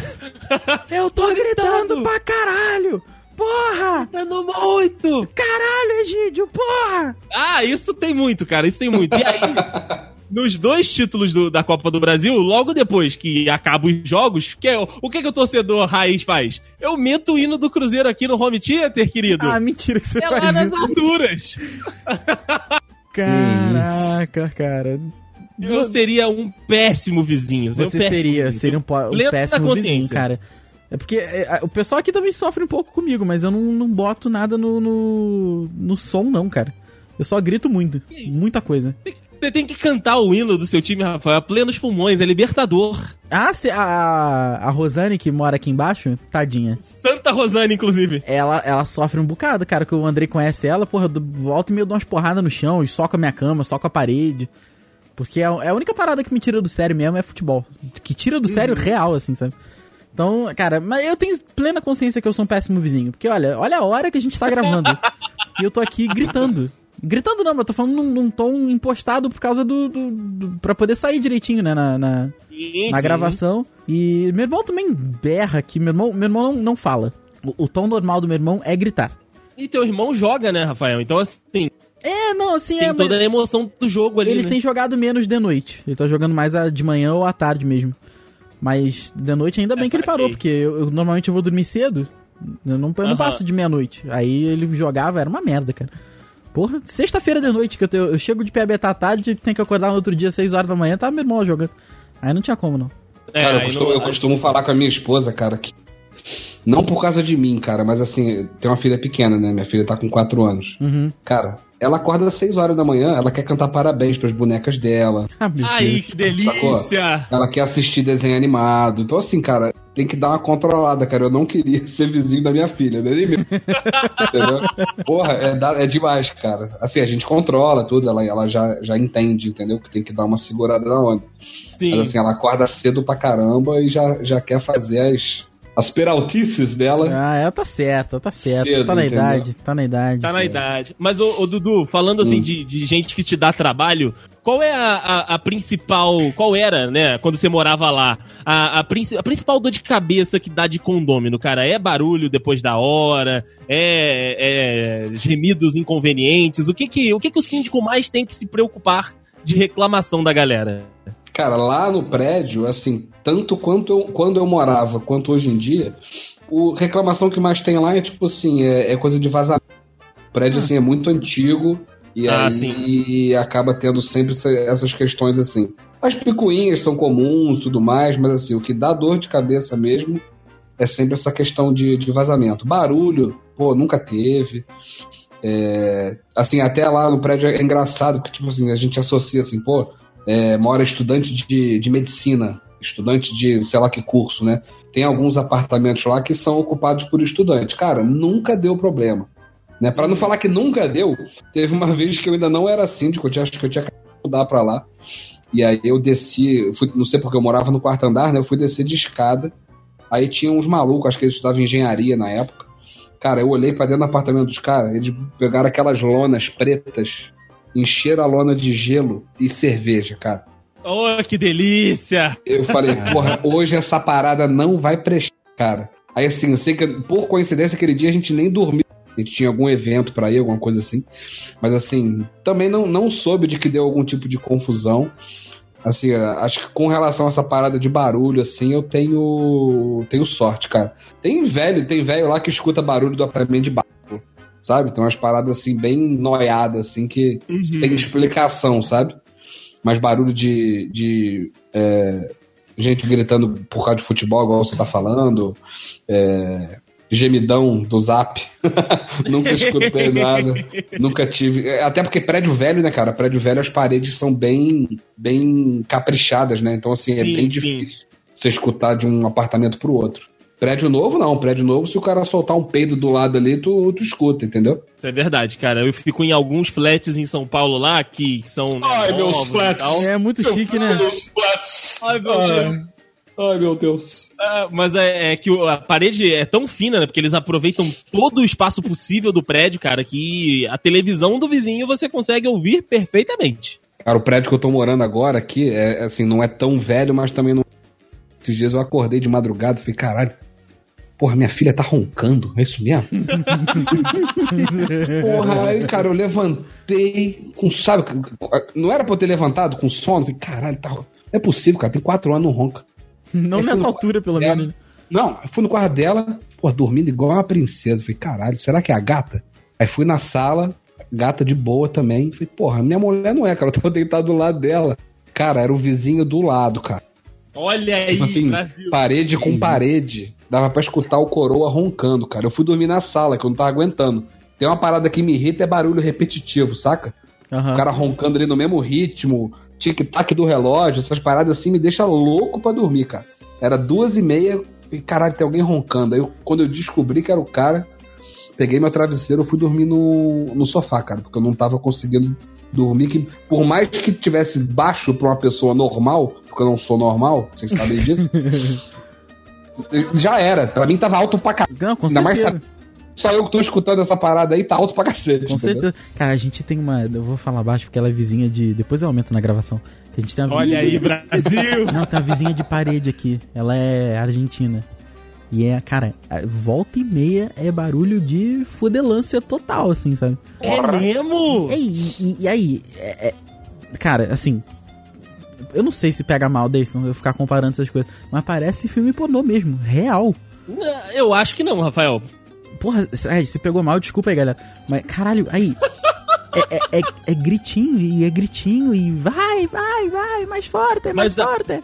Speaker 3: É.
Speaker 2: Eu tô, gritando pra caralho! Porra!
Speaker 3: Gritando muito!
Speaker 2: Caralho, Egídio, porra!
Speaker 3: Ah, isso tem muito, cara, isso tem muito. E aí, nos dois títulos do- da Copa do Brasil, logo depois que acabam os jogos, que é, o que, que o torcedor raiz faz? Eu meto o hino do Cruzeiro aqui no home theater, querido.
Speaker 2: Ah, mentira que você
Speaker 3: é lá
Speaker 2: faz
Speaker 3: nas
Speaker 2: isso.
Speaker 3: alturas.
Speaker 2: Caraca, cara.
Speaker 3: Eu seria um péssimo vizinho.
Speaker 2: Você
Speaker 3: um péssimo
Speaker 2: seria,
Speaker 3: vizinho.
Speaker 2: seria um, um péssimo vizinho, cara. É porque é, o pessoal aqui também sofre um pouco comigo, mas eu não, não boto nada no, no, no som, não, cara. Eu só grito muito. Muita coisa.
Speaker 3: Você tem que cantar o hino do seu time, Rafael, a plenos pulmões, é libertador.
Speaker 2: Ah, a, a Rosane, que mora aqui embaixo, tadinha.
Speaker 3: Santa Rosana, inclusive.
Speaker 2: Ela, ela sofre um bocado, cara, que o Andrei conhece ela, porra, do, volta e meio dá umas porradas no chão, e soca a minha cama, soca a parede. Porque é, é a única parada que me tira do sério mesmo é futebol. Que tira do sério real, assim, sabe? Então, cara, mas eu tenho plena consciência que eu sou um péssimo vizinho. Porque, olha, olha a hora que a gente tá gravando. e eu tô aqui gritando. Gritando não, mas eu tô falando num, num tom impostado por causa do, do, do. pra poder sair direitinho, né? Na, na,
Speaker 3: Sim,
Speaker 2: na
Speaker 3: sim.
Speaker 2: gravação. E meu irmão também berra aqui. Meu irmão, meu irmão não, não fala. O, o tom normal do meu irmão é gritar.
Speaker 3: E teu irmão joga, né, Rafael? Então, assim,
Speaker 2: É, não, assim,
Speaker 3: tem
Speaker 2: é.
Speaker 3: toda
Speaker 2: mas
Speaker 3: a emoção do jogo ali,
Speaker 2: ele
Speaker 3: né?
Speaker 2: tem jogado menos de noite. Ele tá jogando mais de manhã ou à tarde mesmo. Mas de noite ainda bem
Speaker 3: É,
Speaker 2: que ele parou,
Speaker 3: saquei.
Speaker 2: porque eu, eu- normalmente eu vou dormir cedo. Eu não, eu não
Speaker 3: Aham.
Speaker 2: passo de meia-noite. Aí ele jogava, era uma merda, cara. Porra, sexta-feira de noite, que eu, tenho- eu chego de PB à tarde, tem que acordar no outro dia, 6 horas da manhã, tá meu irmão jogando. Aí não tinha como, não.
Speaker 3: É,
Speaker 4: Cara, eu
Speaker 3: aí
Speaker 4: costumo,
Speaker 3: não-
Speaker 4: eu costumo falar com a minha esposa, cara, que. Não por causa de mim, cara, mas assim, tem uma filha pequena, né? Minha filha tá com 4 anos.
Speaker 2: Uhum.
Speaker 4: Cara, ela acorda às 6 horas da manhã, ela quer cantar parabéns pras bonecas dela.
Speaker 2: Ah,
Speaker 3: Ai, que
Speaker 4: Sacou?
Speaker 3: delícia!
Speaker 4: Ela quer assistir desenho animado. Então, assim, cara, tem que dar uma controlada, cara. Eu não queria ser vizinho da minha filha, né? Nem mesmo. Entendeu? Porra, é, da- é demais, cara. Assim, a gente controla tudo, ela, ela já, já entende, entendeu? Que tem que dar uma segurada na onda.
Speaker 3: Sim.
Speaker 4: Mas assim, ela acorda cedo pra caramba e já, já quer fazer as, as peraltices dela.
Speaker 2: Ah, ela tá certa, tá certa.
Speaker 4: Cedo,
Speaker 2: tá na
Speaker 4: entendeu?
Speaker 2: idade, tá na idade.
Speaker 3: Tá na idade. Mas, ô, ô, Dudu, falando assim
Speaker 4: Hum.
Speaker 3: de, de gente que te dá trabalho, qual é a, a- a principal. Qual era, né, quando você morava lá? A, a, princi- a principal dor de cabeça que dá de condômino, cara? É barulho depois da hora? É, é gemidos inconvenientes? O que que, o que que o síndico mais tem que se preocupar de reclamação da galera?
Speaker 4: Cara, lá no prédio, assim, tanto quanto eu, quando eu morava quanto hoje em dia, o reclamação que mais tem lá é tipo assim, é, é coisa de vazamento. O prédio, assim, é muito antigo e
Speaker 3: Ah,
Speaker 4: aí acaba tendo sempre essa- essas questões assim. As picuinhas são comuns e tudo mais, mas assim, o que dá dor de cabeça mesmo é sempre essa questão de, de vazamento. Barulho, pô, nunca teve. É, assim, até lá no prédio é engraçado, porque, tipo assim, a gente associa assim, pô, é, mora estudante de, de medicina, estudante de sei lá que curso, né? Tem alguns apartamentos lá que são ocupados por estudante. Cara, nunca deu problema. Né? Para não falar que nunca deu, teve uma vez que eu ainda não era síndico, eu tinha, acho que eu tinha de mudar pra lá. E aí eu desci, fui, não sei porque eu morava no quarto andar, né? Eu fui descer de escada. Aí tinha uns malucos, acho que eles estudavam engenharia na época. Cara, eu olhei pra dentro do apartamento dos caras, eles pegaram aquelas lonas pretas, encheram a lona de gelo e cerveja, cara.
Speaker 3: Oh, que delícia!
Speaker 4: Eu falei, porra, hoje essa parada não vai prestar, cara. Aí assim, eu sei que por coincidência aquele dia a gente nem dormiu. A gente tinha algum evento pra ir, alguma coisa assim. Mas assim, também não, não soube de que deu algum tipo de confusão. Assim, acho que com relação a essa parada de barulho, assim, eu tenho tenho sorte, cara. Tem velho, tem velho lá que escuta barulho do apartamento de baixo, sabe? Então umas paradas assim bem noiadas, assim, que sem explicação, sabe? Mas barulho de, de é, gente gritando por causa de futebol, igual você tá falando, é, gemidão do zap. nunca escutei nada. Nunca tive. é, Até porque prédio velho, né, cara? Prédio velho, as paredes são bem, bem caprichadas, né? Então, assim, é
Speaker 3: Sim,
Speaker 4: bem
Speaker 3: sim.
Speaker 4: difícil você escutar de um apartamento pro outro. Prédio novo, não. Prédio novo, se o cara soltar um peido do lado ali, tu, tu escuta, entendeu?
Speaker 3: Isso é verdade, cara. Eu fico em alguns flats em São Paulo lá, que são. né,
Speaker 4: Ai, meus
Speaker 3: novos e
Speaker 4: flats.
Speaker 3: tal.
Speaker 2: É muito chique, né?
Speaker 3: Ai, meu Deus.
Speaker 4: Ai, meu Deus.
Speaker 3: Ah, mas é, é que a parede é tão fina, né? Porque eles aproveitam todo o espaço possível do prédio, cara, que a televisão do vizinho você consegue ouvir perfeitamente.
Speaker 4: Cara, o prédio que eu tô morando agora aqui, é assim, não é tão velho, mas também não. Esses dias eu acordei de madrugada e falei, caralho, porra, minha filha tá roncando, é isso mesmo? porra, aí, cara, eu levantei com, sabe, não era pra eu ter levantado com sono, falei, caralho, tá, não é possível, cara, tem quatro anos, não ronca.
Speaker 2: Não
Speaker 4: fui
Speaker 2: nessa altura, pelo
Speaker 4: dela.
Speaker 2: menos.
Speaker 4: Não, fui no quarto dela, pô, dormindo igual uma princesa. Falei, caralho, será que é a gata? Aí fui na sala, gata de boa também. Falei, porra, minha mulher não é, cara, eu tava deitado do lado dela. Cara, era o vizinho do lado, cara.
Speaker 3: Olha aí,
Speaker 4: Tipo assim,
Speaker 3: Brasil.
Speaker 4: parede com parede. Dava pra escutar o coroa roncando, cara. Eu fui dormir na sala, que eu não tava aguentando. Tem uma parada que me irrita, é barulho repetitivo, saca?
Speaker 2: Aham.
Speaker 4: O cara roncando ali no mesmo ritmo, tic-tac do relógio, essas paradas assim me deixa louco pra dormir, cara. Era duas e meia e caralho, tem alguém roncando. Aí eu- quando eu descobri que era o cara, peguei meu travesseiro e fui dormir no, no sofá, cara, porque eu não tava conseguindo dormir. Que por mais que tivesse baixo pra uma pessoa normal, porque eu não sou normal, vocês sabem disso. já era. Pra mim tava alto pra caralho.
Speaker 2: Não, com
Speaker 4: Ainda mais
Speaker 2: certeza.
Speaker 4: Só eu que tô escutando essa parada aí, tá alto pra cacete.
Speaker 2: Com
Speaker 4: entendeu?
Speaker 2: certeza. Cara, a gente tem uma. Eu vou falar baixo porque ela é vizinha de. Depois eu aumento na gravação. Que a gente tem uma
Speaker 3: Olha aí, Brasil.
Speaker 2: Não, tem uma vizinha de parede aqui. Ela é argentina. E é, cara, volta e meia é barulho de fudelância total, assim, sabe?
Speaker 3: É mesmo?
Speaker 2: E, e- e aí, é- é- cara, assim. Eu não sei se pega mal Deison eu ficar comparando essas coisas, mas parece filme pornô mesmo, real.
Speaker 3: Eu acho que não, Rafael.
Speaker 2: Porra, é, se pegou mal, desculpa aí, galera. Mas, caralho, aí. É, é- é- é gritinho, e é gritinho, e vai, vai, vai, mais forte, mais
Speaker 3: Mas
Speaker 2: forte.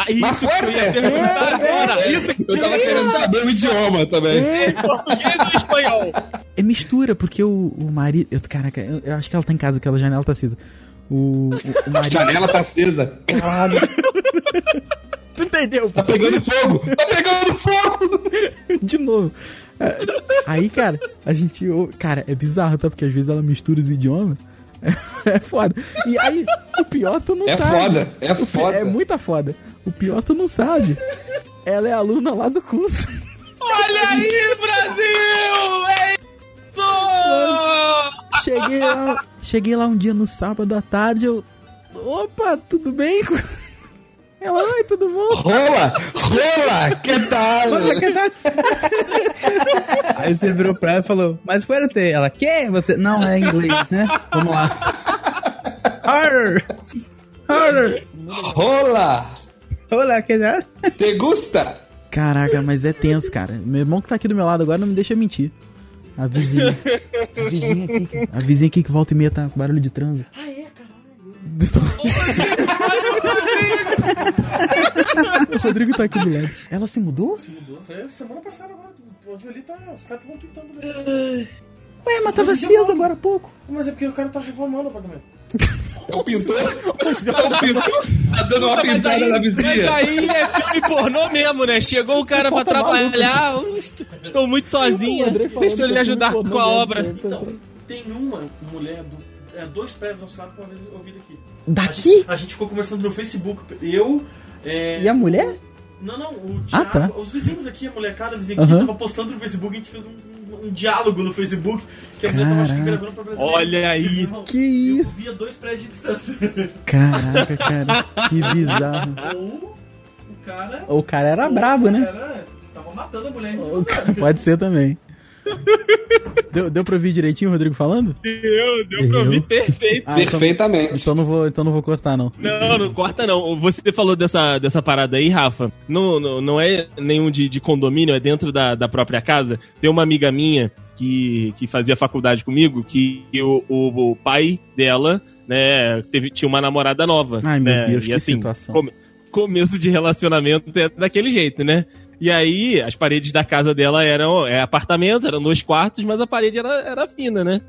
Speaker 3: Ah, isso
Speaker 4: Mas
Speaker 3: que eu ia perguntar agora. Isso que
Speaker 4: Eu tava querendo saber o idioma também.
Speaker 2: É,
Speaker 3: português ou espanhol?
Speaker 2: é mistura, porque o, o marido. Eu, caraca, eu, eu acho que ela tá em casa, aquela janela tá acesa. O, o, o
Speaker 4: A
Speaker 2: marido.
Speaker 4: janela tá acesa. Caralho,
Speaker 2: Tu entendeu?
Speaker 4: tá pegando fogo! Tá pegando fogo!
Speaker 2: De novo. É, Aí, cara, a gente. ouve- Cara, é bizarro, tá? Porque às vezes ela mistura os idiomas. É foda. E aí, o pior tu não
Speaker 4: É
Speaker 2: sabe.
Speaker 4: foda, é
Speaker 2: O pi-
Speaker 4: foda.
Speaker 2: É muita foda. O pior tu não sabe. Ela é aluna lá do curso.
Speaker 3: Olha aí, Brasil! É isso!
Speaker 2: Cheguei lá, cheguei lá um dia no sábado à tarde, eu. Opa, tudo bem? Ela, oi, tudo bom?
Speaker 4: Rola! Rola! Que tal?
Speaker 5: Aí você virou pra ela e falou, mas fuerte. Ela, que? Você. Não, é inglês, né? Vamos lá. Harder! Harder!
Speaker 4: Rola!
Speaker 5: Olá, que tal?
Speaker 4: Te gusta?
Speaker 2: Caraca, mas é tenso, cara. Meu irmão que tá aqui do meu lado agora não me deixa mentir. A vizinha. A vizinha aqui. A vizinha aqui que volta e meia tá com barulho de transa. Ah, é, caralho. o Rodrigo tá aqui do lado. Ela se mudou?
Speaker 6: Foi semana passada ver ali, tá, os caras estavam pintando ali.
Speaker 2: Ué, mas tava aceso agora há pouco.
Speaker 6: Mas é porque o cara tá reformando o apartamento.
Speaker 4: É o pintor? É o pintor? Tá dando uma
Speaker 3: Mas
Speaker 4: pintada
Speaker 3: aí,
Speaker 4: na
Speaker 3: mas
Speaker 4: vizinha.
Speaker 3: aí é filme pornô mesmo, né? Chegou o cara pra
Speaker 2: tá
Speaker 3: trabalhar, "Hum, estou muito sozinha, deixa eu lhe ajudar com a obra.
Speaker 6: Então, tem uma mulher do. É, dois prédios ao nosso lado que uma vez eu vi daqui. A
Speaker 2: Daqui?
Speaker 6: gente, a gente ficou conversando no Facebook. Eu. É,
Speaker 2: E a mulher?
Speaker 6: Não, não, o
Speaker 2: Ah,
Speaker 6: Thiago,
Speaker 2: tá.
Speaker 6: os vizinhos aqui, a molecada, a vizinha aqui,
Speaker 2: Aham.
Speaker 6: tava postando no Facebook, a gente fez um, um- um diálogo no Facebook, que a mulher tava acho que gravando pra brasileiro.
Speaker 3: Olha aí.
Speaker 6: Irmão,
Speaker 2: Que
Speaker 6: Eu
Speaker 2: isso?
Speaker 6: via dois prédios de distância.
Speaker 2: Caraca, cara. Que bizarro.
Speaker 6: Ou o cara.
Speaker 2: O cara era brabo,
Speaker 6: o
Speaker 2: né?
Speaker 6: cara tava matando a mulher.
Speaker 2: Pode ser também. Deu, deu pra ouvir direitinho o Rodrigo falando?
Speaker 3: Deu, deu pra ouvir perfeito.
Speaker 2: Ah, então,
Speaker 4: Perfeitamente.
Speaker 2: então não vou, então não vou cortar, não.
Speaker 3: Não, não corta não. Você falou dessa, dessa parada aí, Rafa. Não, não, não é nenhum de, de condomínio, é dentro da, da própria casa. Tem uma amiga minha que, que fazia faculdade comigo, que o, o, o pai dela, né, teve, tinha uma namorada nova.
Speaker 2: Ai, meu
Speaker 3: né,
Speaker 2: Deus,
Speaker 3: e
Speaker 2: que
Speaker 3: assim,
Speaker 2: situação.
Speaker 3: come- começo de relacionamento é daquele jeito, né? E aí, as paredes da casa dela eram é, apartamento, eram dois quartos, mas a parede era, era fina, né?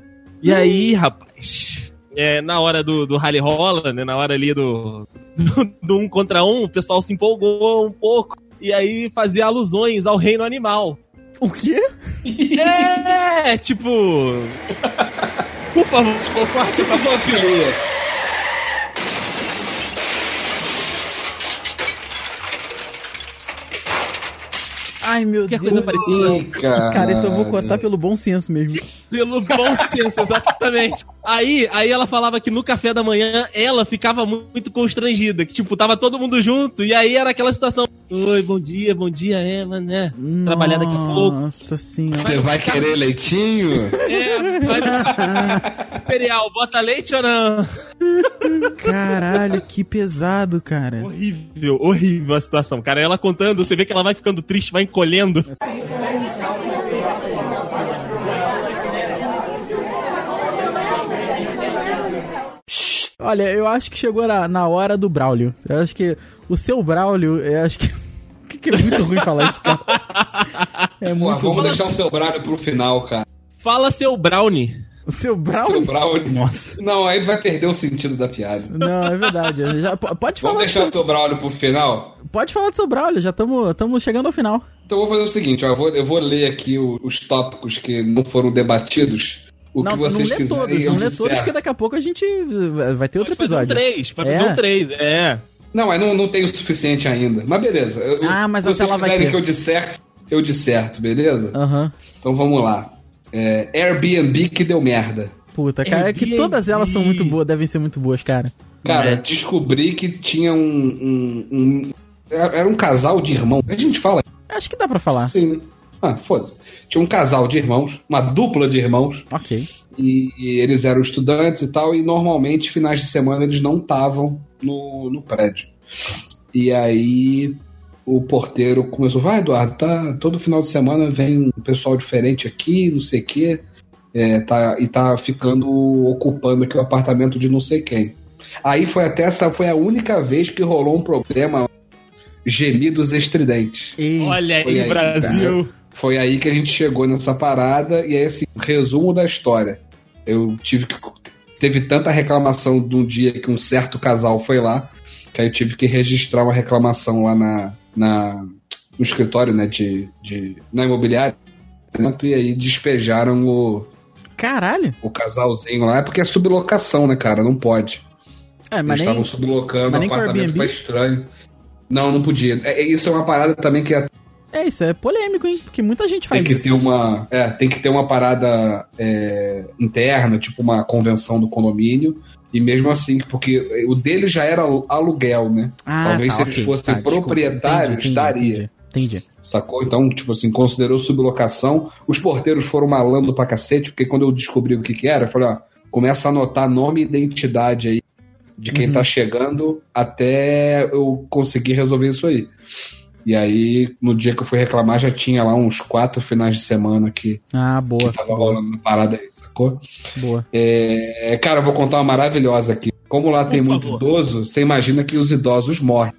Speaker 3: E aí, rapaz, é, na hora do, do rally rola, né? Na hora ali do, do, do um contra um, o pessoal se empolgou um pouco. E aí fazia alusões ao reino animal.
Speaker 2: O quê?
Speaker 3: É, tipo. Por favor, corte pra
Speaker 4: Zoofilia.
Speaker 2: Ai, meu
Speaker 3: Que
Speaker 2: Deus.
Speaker 3: coisa parecida.
Speaker 4: Cara,
Speaker 2: isso eu vou cortar pelo bom senso mesmo.
Speaker 3: Pelo bom senso, exatamente. Aí, aí ela falava que no café da manhã ela ficava muito constrangida, que tipo, tava todo mundo junto, e aí era aquela situação. Oi, bom dia, bom dia, Eva, né? Trabalhar daqui a pouco.
Speaker 2: Nossa senhora.
Speaker 4: Você vai querer leitinho?
Speaker 3: É, vai Imperial, bota leite ou não?
Speaker 2: Caralho, que pesado, cara.
Speaker 3: Horrível, horrível a situação. Cara, ela contando, você vê que ela vai ficando triste, vai encolhendo.
Speaker 2: Olha, eu acho que chegou na, na hora do Braulio. Eu acho que o seu Braulio, eu acho que. Que é muito ruim falar isso, cara. É
Speaker 4: Pô,
Speaker 2: muito
Speaker 4: vamos
Speaker 2: ruim.
Speaker 4: deixar o seu Brado pro final, cara.
Speaker 3: Fala seu Brownie.
Speaker 2: O seu
Speaker 4: Seu
Speaker 2: Braulio?
Speaker 4: Brownie.
Speaker 5: Nossa.
Speaker 4: Não, aí vai perder o sentido da piada.
Speaker 2: Não, é verdade. Já, pode falar.
Speaker 4: Vamos deixar
Speaker 2: seu,
Speaker 4: o seu Braulio pro final?
Speaker 2: pode falar do seu Braulio, já estamos chegando ao final.
Speaker 4: Então eu vou fazer o seguinte, ó, eu, vou, eu vou ler aqui o- os tópicos que não foram debatidos. O
Speaker 2: não,
Speaker 4: que vocês
Speaker 2: não lê
Speaker 4: quiserem
Speaker 2: todos, não lê todos, porque daqui a pouco a gente vai vai ter outro
Speaker 3: Pode fazer um
Speaker 2: episódio.
Speaker 3: três, pode
Speaker 2: É.
Speaker 3: fazer um três, é.
Speaker 4: Não, mas não, não tem o suficiente ainda. Mas beleza. Eu,
Speaker 2: Ah, mas
Speaker 4: se vocês
Speaker 2: até lá vai
Speaker 4: quiserem
Speaker 2: ter.
Speaker 4: que eu disserto, eu disserto, beleza?
Speaker 2: Aham.
Speaker 4: Então vamos lá. É, Airbnb que deu merda.
Speaker 2: Puta, cara, é que
Speaker 3: Airbnb.
Speaker 2: todas elas são muito boas, devem ser muito boas, cara.
Speaker 4: Cara,
Speaker 3: É.
Speaker 4: descobri que tinha um, um- um- Era era um casal de irmãos. A gente fala
Speaker 2: Acho que dá pra falar.
Speaker 4: né? Ah, foda-se. Tinha um casal de irmãos, uma dupla de irmãos,
Speaker 2: Ok.
Speaker 4: e, e eles eram estudantes e tal, e normalmente, finais de semana, eles não estavam no, no prédio. E aí o porteiro começou, vai Eduardo, tá, todo final de semana vem um pessoal diferente aqui, não sei o quê, é, tá, e tá ficando ocupando aqui o apartamento de não sei quem. Aí foi até essa, foi a única vez que rolou um problema, gemidos estridentes.
Speaker 3: Olha
Speaker 4: Foi
Speaker 3: aí,
Speaker 4: aí,
Speaker 3: Brasil.
Speaker 4: Foi aí que a gente chegou nessa parada, e aí, assim, resumo da história. Eu tive que. Teve tanta reclamação de um dia que um certo casal foi lá, que aí eu tive que registrar uma reclamação lá na, na, no escritório, né, de, de, na imobiliária. E aí despejaram o,
Speaker 2: Caralho.
Speaker 4: o casalzinho lá. É porque é sublocação, né, cara? Não pode.
Speaker 2: É,
Speaker 4: Eles
Speaker 2: mas nem...
Speaker 4: estavam sublocando o apartamento, foi estranho. Não, não podia. É, é- isso é uma parada também que é
Speaker 2: É, isso é polêmico, hein? Porque muita gente faz
Speaker 4: tem que
Speaker 2: isso.
Speaker 4: ter uma é, tem que ter uma parada é, interna tipo uma convenção do condomínio e mesmo assim porque o dele já era alu- aluguel né
Speaker 2: Ah,
Speaker 4: talvez
Speaker 2: tá,
Speaker 4: se eles
Speaker 2: ok.
Speaker 4: fossem
Speaker 2: Tá,
Speaker 4: proprietários daria
Speaker 2: Entendi. entendi.
Speaker 4: sacou então tipo assim considerou sublocação os porteiros foram malando pra cacete porque quando eu descobri o que que era eu falei ó começa a anotar nome e identidade aí de quem
Speaker 2: Uhum.
Speaker 4: tá chegando até eu conseguir resolver isso aí e aí, no dia que eu fui reclamar, já tinha lá uns quatro finais de semana que
Speaker 2: Ah, boa.
Speaker 4: que tava rolando uma parada aí, sacou?
Speaker 2: Boa.
Speaker 4: É, cara, eu vou contar uma maravilhosa aqui. Como lá tem muito
Speaker 3: favor.
Speaker 4: idoso, você imagina que os idosos morrem.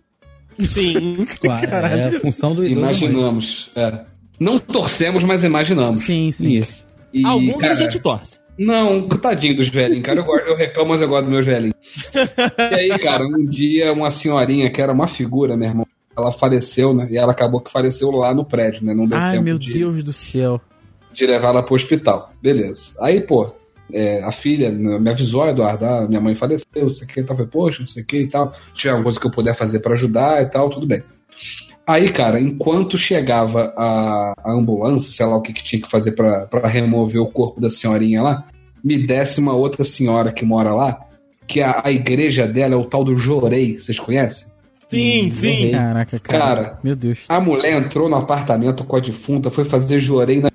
Speaker 3: Sim.
Speaker 5: Claro, é a função do idoso.
Speaker 4: Imaginamos. é. Não torcemos, mas imaginamos.
Speaker 2: Sim, sim.
Speaker 5: Isso.
Speaker 4: E,
Speaker 3: Alguns
Speaker 4: cara,
Speaker 3: a gente torce.
Speaker 4: Não, tadinho dos velhinhos, cara. Eu, gosto- eu reclamo, mas eu gosto dos meus velhinhos. E aí, cara, um dia uma senhorinha que era uma figura, meu irmão, ela faleceu, né? E ela acabou que faleceu lá no prédio, né? Não deu
Speaker 2: Ai,
Speaker 4: tempo
Speaker 2: meu
Speaker 4: de,
Speaker 2: Deus do céu.
Speaker 4: de levar ela pro hospital. Beleza. Aí, pô, é, a filha né, me avisou, Eduardo, ah, minha mãe faleceu, não sei o que, então eu falei, poxa, não sei o que e tal. Se tiver alguma coisa que eu puder fazer pra ajudar e tal, tudo bem. Aí, cara, enquanto chegava a, a ambulância, sei lá o que, que tinha que fazer pra pra remover o corpo da senhorinha lá, me desce uma outra senhora que mora lá, que a, a igreja dela é o tal do Jorei, vocês conhecem?
Speaker 3: Sim, sim.
Speaker 2: Caraca, cara.
Speaker 4: Cara.
Speaker 2: Meu Deus.
Speaker 4: A mulher entrou no apartamento com a defunta, foi fazer Jorei na.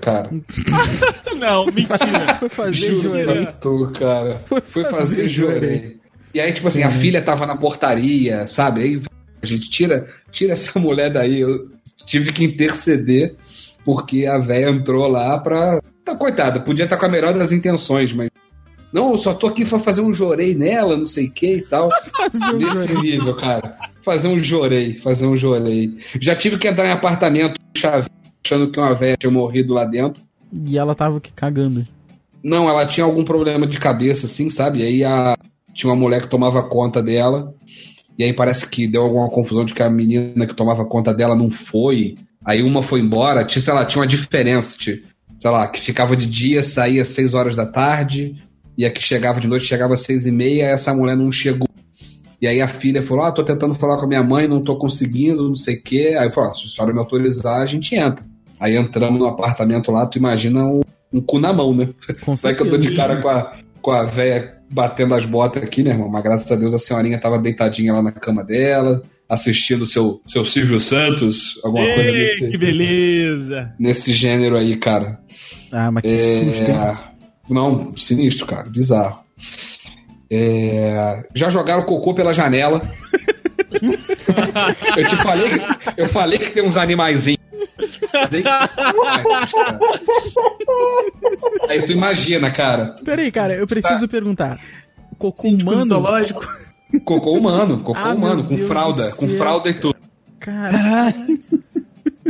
Speaker 4: Cara.
Speaker 3: Não, mentira.
Speaker 2: Foi fazer
Speaker 4: tu, cara. Foi fazer
Speaker 2: fazer
Speaker 4: jurei. E aí, tipo assim,
Speaker 2: Uhum.
Speaker 4: a filha tava na portaria, sabe? Aí a gente tira, tira essa mulher daí. Eu tive que interceder porque a véia entrou lá pra. Tá, coitada, podia estar com a melhor das intenções, mas Não, eu só tô aqui pra fazer um jorei nela, não sei o que e tal.
Speaker 2: Um
Speaker 4: Nesse
Speaker 2: jorei.
Speaker 4: nível, cara. Fazer um jorei, fazer um jorei. Já tive que entrar em apartamento chave, achando que uma velha tinha morrido lá dentro.
Speaker 2: E ela tava aqui cagando.
Speaker 4: Não, ela tinha algum problema de cabeça, assim, sabe? E aí a... tinha uma mulher que tomava conta dela. E aí parece que deu alguma confusão de que a menina que tomava conta dela não foi. Aí uma foi embora, tinha, sei lá, tinha uma diferença. Tinha, sei lá, que ficava de dia, saía às 6 horas da tarde. E a que chegava de noite chegava às 6 e meia, essa mulher não chegou. E aí a filha falou: Ah, tô tentando falar com a minha mãe, não tô conseguindo, não sei o quê. Aí eu falei: ah, se a senhora me autorizar, a gente entra. Aí entramos no apartamento lá, tu imagina um, um cu na mão, né?
Speaker 2: Com
Speaker 4: Vai que eu tô de cara com a, com a véia batendo as botas aqui, né, irmão? Mas graças a Deus a senhorinha tava deitadinha lá na cama dela, assistindo seu, seu Silvio Santos, alguma coisa
Speaker 3: Ei,
Speaker 4: desse,
Speaker 3: que beleza!
Speaker 4: nesse gênero aí, cara.
Speaker 2: Ah, mas que susto, hein?
Speaker 4: Não, sinistro, cara, bizarro. É, Já jogaram cocô pela janela. eu te falei, que- eu falei que tem uns animaizinhos. Aí tu imagina, cara.
Speaker 2: Peraí, cara, eu preciso
Speaker 4: Tá.
Speaker 2: perguntar. Cocô
Speaker 5: Síndico
Speaker 2: humano?
Speaker 5: zoológico.
Speaker 4: Cocô humano, cocô
Speaker 2: Ah,
Speaker 4: humano, com
Speaker 2: Deus
Speaker 4: fralda, com
Speaker 2: céu.
Speaker 4: fralda e tudo.
Speaker 2: Cara,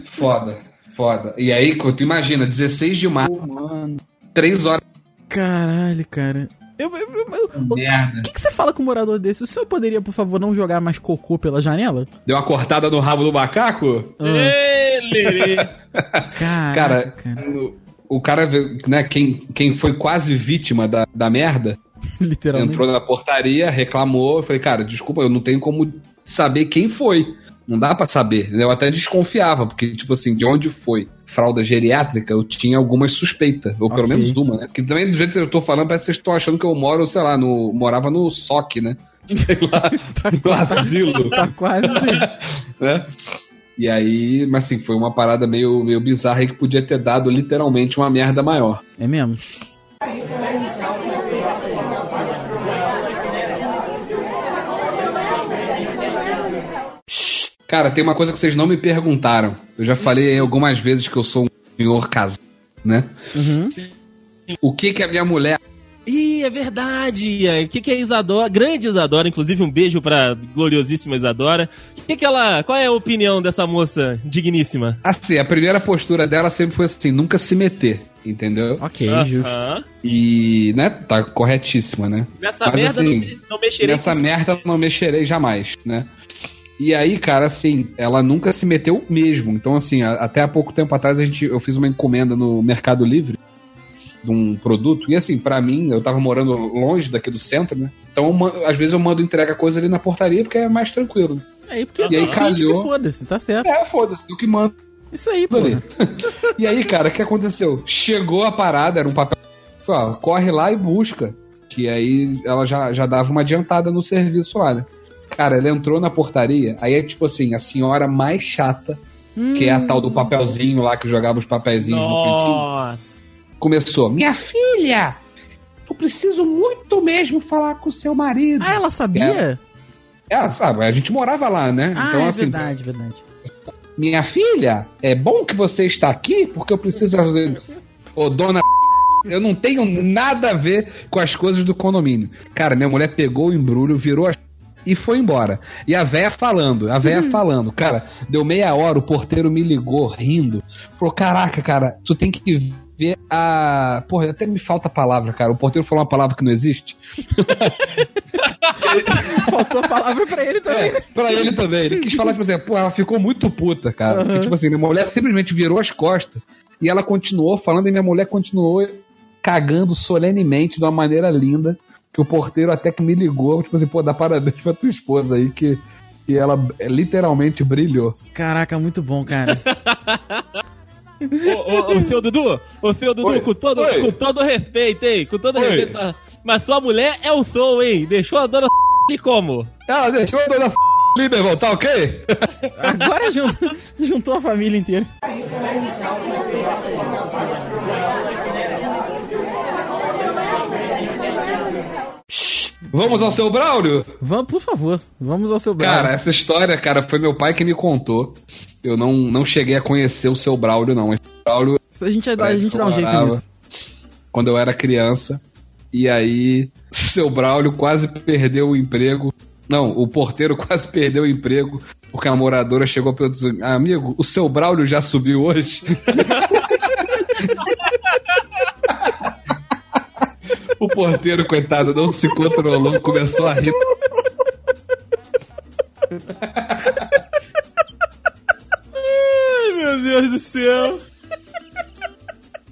Speaker 4: Foda, foda. E aí, tu imagina, 16 de março,
Speaker 5: Mano.
Speaker 4: 3 horas.
Speaker 2: Caralho, cara. Eu, eu- eu- eu- o que, que você fala com um morador desse? O senhor poderia, por favor, não jogar mais cocô pela janela?
Speaker 4: Deu uma cortada no rabo do macaco?
Speaker 2: Ah,
Speaker 3: Ei, Lelê.
Speaker 2: caraca,
Speaker 4: Cara,
Speaker 2: cara.
Speaker 4: o, o cara, né, quem, quem foi quase vítima da, da merda,
Speaker 2: Literalmente.
Speaker 4: entrou na portaria, reclamou. Falei, cara, desculpa, eu não tenho como saber quem foi. Não dá pra saber. Eu até desconfiava, porque, tipo assim, de onde foi fralda geriátrica, eu tinha algumas suspeitas. Ou pelo
Speaker 2: Ok.
Speaker 4: menos uma, né? Porque também, do jeito que eu tô falando, parece que vocês estão achando que eu moro, sei lá, no, morava no SOC, né? Sei lá, no asilo,
Speaker 2: Tá quase.
Speaker 4: né? E aí, mas assim, foi uma parada meio, meio bizarra aí que podia ter dado literalmente uma merda maior.
Speaker 2: É mesmo?
Speaker 4: Cara, tem uma coisa que vocês não me perguntaram. Eu já falei aí algumas vezes que eu sou um senhor casado, né?
Speaker 2: Uhum.
Speaker 4: O que que a minha mulher.
Speaker 3: Ih, é verdade! O que, que é Isadora? Grande Isadora, inclusive um beijo pra gloriosíssima Isadora. O que, que ela. Qual é a opinião dessa moça digníssima?
Speaker 4: Assim, a primeira postura dela sempre foi assim: nunca se meter, entendeu?
Speaker 2: Ok, justo.
Speaker 3: Aham.
Speaker 4: E, né, tá corretíssima, né?
Speaker 3: Nessa
Speaker 4: Mas,
Speaker 3: merda
Speaker 4: assim,
Speaker 3: não, me- não mexerei
Speaker 4: Nessa merda eu não mexerei jamais, né? E aí, cara, assim, ela nunca se meteu mesmo. Então, assim, a- até há pouco tempo atrás a gente, eu fiz uma encomenda no Mercado Livre de um produto. E assim, pra mim, eu tava morando longe daqui do centro, né? Então, às vezes eu mando entrega coisa ali na portaria porque é mais tranquilo.
Speaker 2: Aí, porque
Speaker 4: E aí calhou.
Speaker 2: foda-se, tá certo.
Speaker 4: É, foda-se, eu que mando
Speaker 2: Isso aí, pô.
Speaker 4: e aí, cara, o que aconteceu? Chegou a parada, era um papel. Falei, ó, corre lá e busca. Que aí ela já, já dava uma adiantada no serviço lá, né? Cara, ela entrou na portaria, aí é tipo assim, a senhora mais chata, que é a tal do papelzinho lá que jogava os papeizinhos no cantinho,
Speaker 3: Nossa!
Speaker 4: começou: Minha filha, eu preciso muito mesmo falar com o seu marido.
Speaker 2: Ah, ela sabia?
Speaker 4: Ela sabe, a gente morava lá, né?
Speaker 2: Ah,
Speaker 4: então,
Speaker 2: é
Speaker 4: assim,
Speaker 2: verdade, verdade.
Speaker 4: Minha filha, é bom que você está aqui porque eu preciso. Ô, dona. Eu não tenho nada a ver com as coisas do condomínio. Cara, minha mulher pegou o embrulho, virou as. E foi embora. E a véia falando, a véia falando. Cara, deu meia hora, o porteiro me ligou, rindo. Falou: Caraca, cara, tu tem que ver a. Porra, até me falta a palavra, cara. O porteiro falou uma palavra que não existe.
Speaker 2: Faltou a palavra pra ele também.
Speaker 4: É, pra ele também. Ele quis falar, tipo assim, pô, ela ficou muito puta, cara. Porque, tipo assim, minha mulher simplesmente virou as costas e ela continuou falando e minha mulher continuou cagando solenemente de uma maneira linda. Que o porteiro até que me ligou, tipo assim, pô, dá parabéns pra tua esposa aí, que, que ela é, literalmente brilhou.
Speaker 2: Caraca, muito bom, cara.
Speaker 3: Ô, ô, ô, seu Dudu, ô, seu Dudu,
Speaker 4: Oi,
Speaker 3: com todo,
Speaker 4: oi.
Speaker 3: com todo respeito, hein? Com todo
Speaker 4: Oi.
Speaker 3: respeito. mas- Mas sua mulher é o som, hein? Deixou a dona e como?
Speaker 4: Ela deixou a dona f... ali, meu irmão, tá ok?
Speaker 2: Agora juntou, juntou a família inteira.
Speaker 4: Vamos ao seu Braulio?
Speaker 2: Vamos, por favor, vamos ao seu
Speaker 4: Cara,
Speaker 2: Braulio.
Speaker 4: essa história, cara, foi meu pai que me contou. Eu não, não cheguei a conhecer o seu Braulio, não. Esse Braulio
Speaker 2: a gente, a gente dá um jeito nisso.
Speaker 4: Quando eu era criança. E aí, seu Braulio quase perdeu o emprego. Não, o porteiro quase perdeu o emprego porque a moradora chegou para dizer: Amigo, o seu Braulio já subiu hoje? o porteiro, coitado, não se controlou, começou a rir.
Speaker 3: Ai, meu Deus do céu.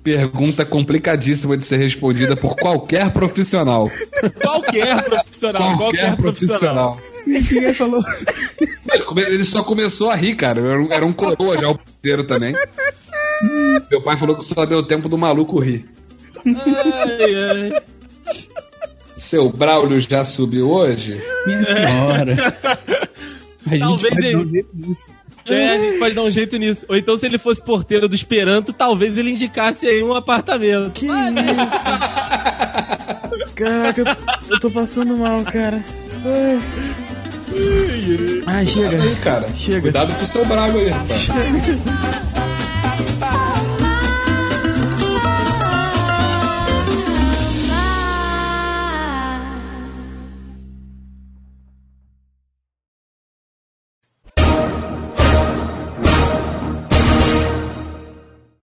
Speaker 4: Pergunta complicadíssima de ser respondida por qualquer profissional.
Speaker 3: Qualquer profissional, qualquer, profissional.
Speaker 5: Ninguém falou.
Speaker 4: Ele Ele só começou a rir, cara. Era um, era um coroa já o porteiro também. Meu pai falou que só deu tempo do maluco rir.
Speaker 3: Ai, ai.
Speaker 4: Seu Braulio já subiu hoje?
Speaker 5: Minha senhora. A gente
Speaker 3: Talvez
Speaker 5: pode
Speaker 3: ele-
Speaker 5: não ver isso.
Speaker 3: É, a gente pode dar um jeito nisso. Ou então, se ele fosse porteiro do Esperanto, talvez ele indicasse aí um apartamento.
Speaker 2: Que isso? Caraca, eu- eu tô passando mal, cara. Ai, Ai chega.
Speaker 4: Aí, cara.
Speaker 2: Chega.
Speaker 4: Cuidado com o seu bravo aí, rapaz.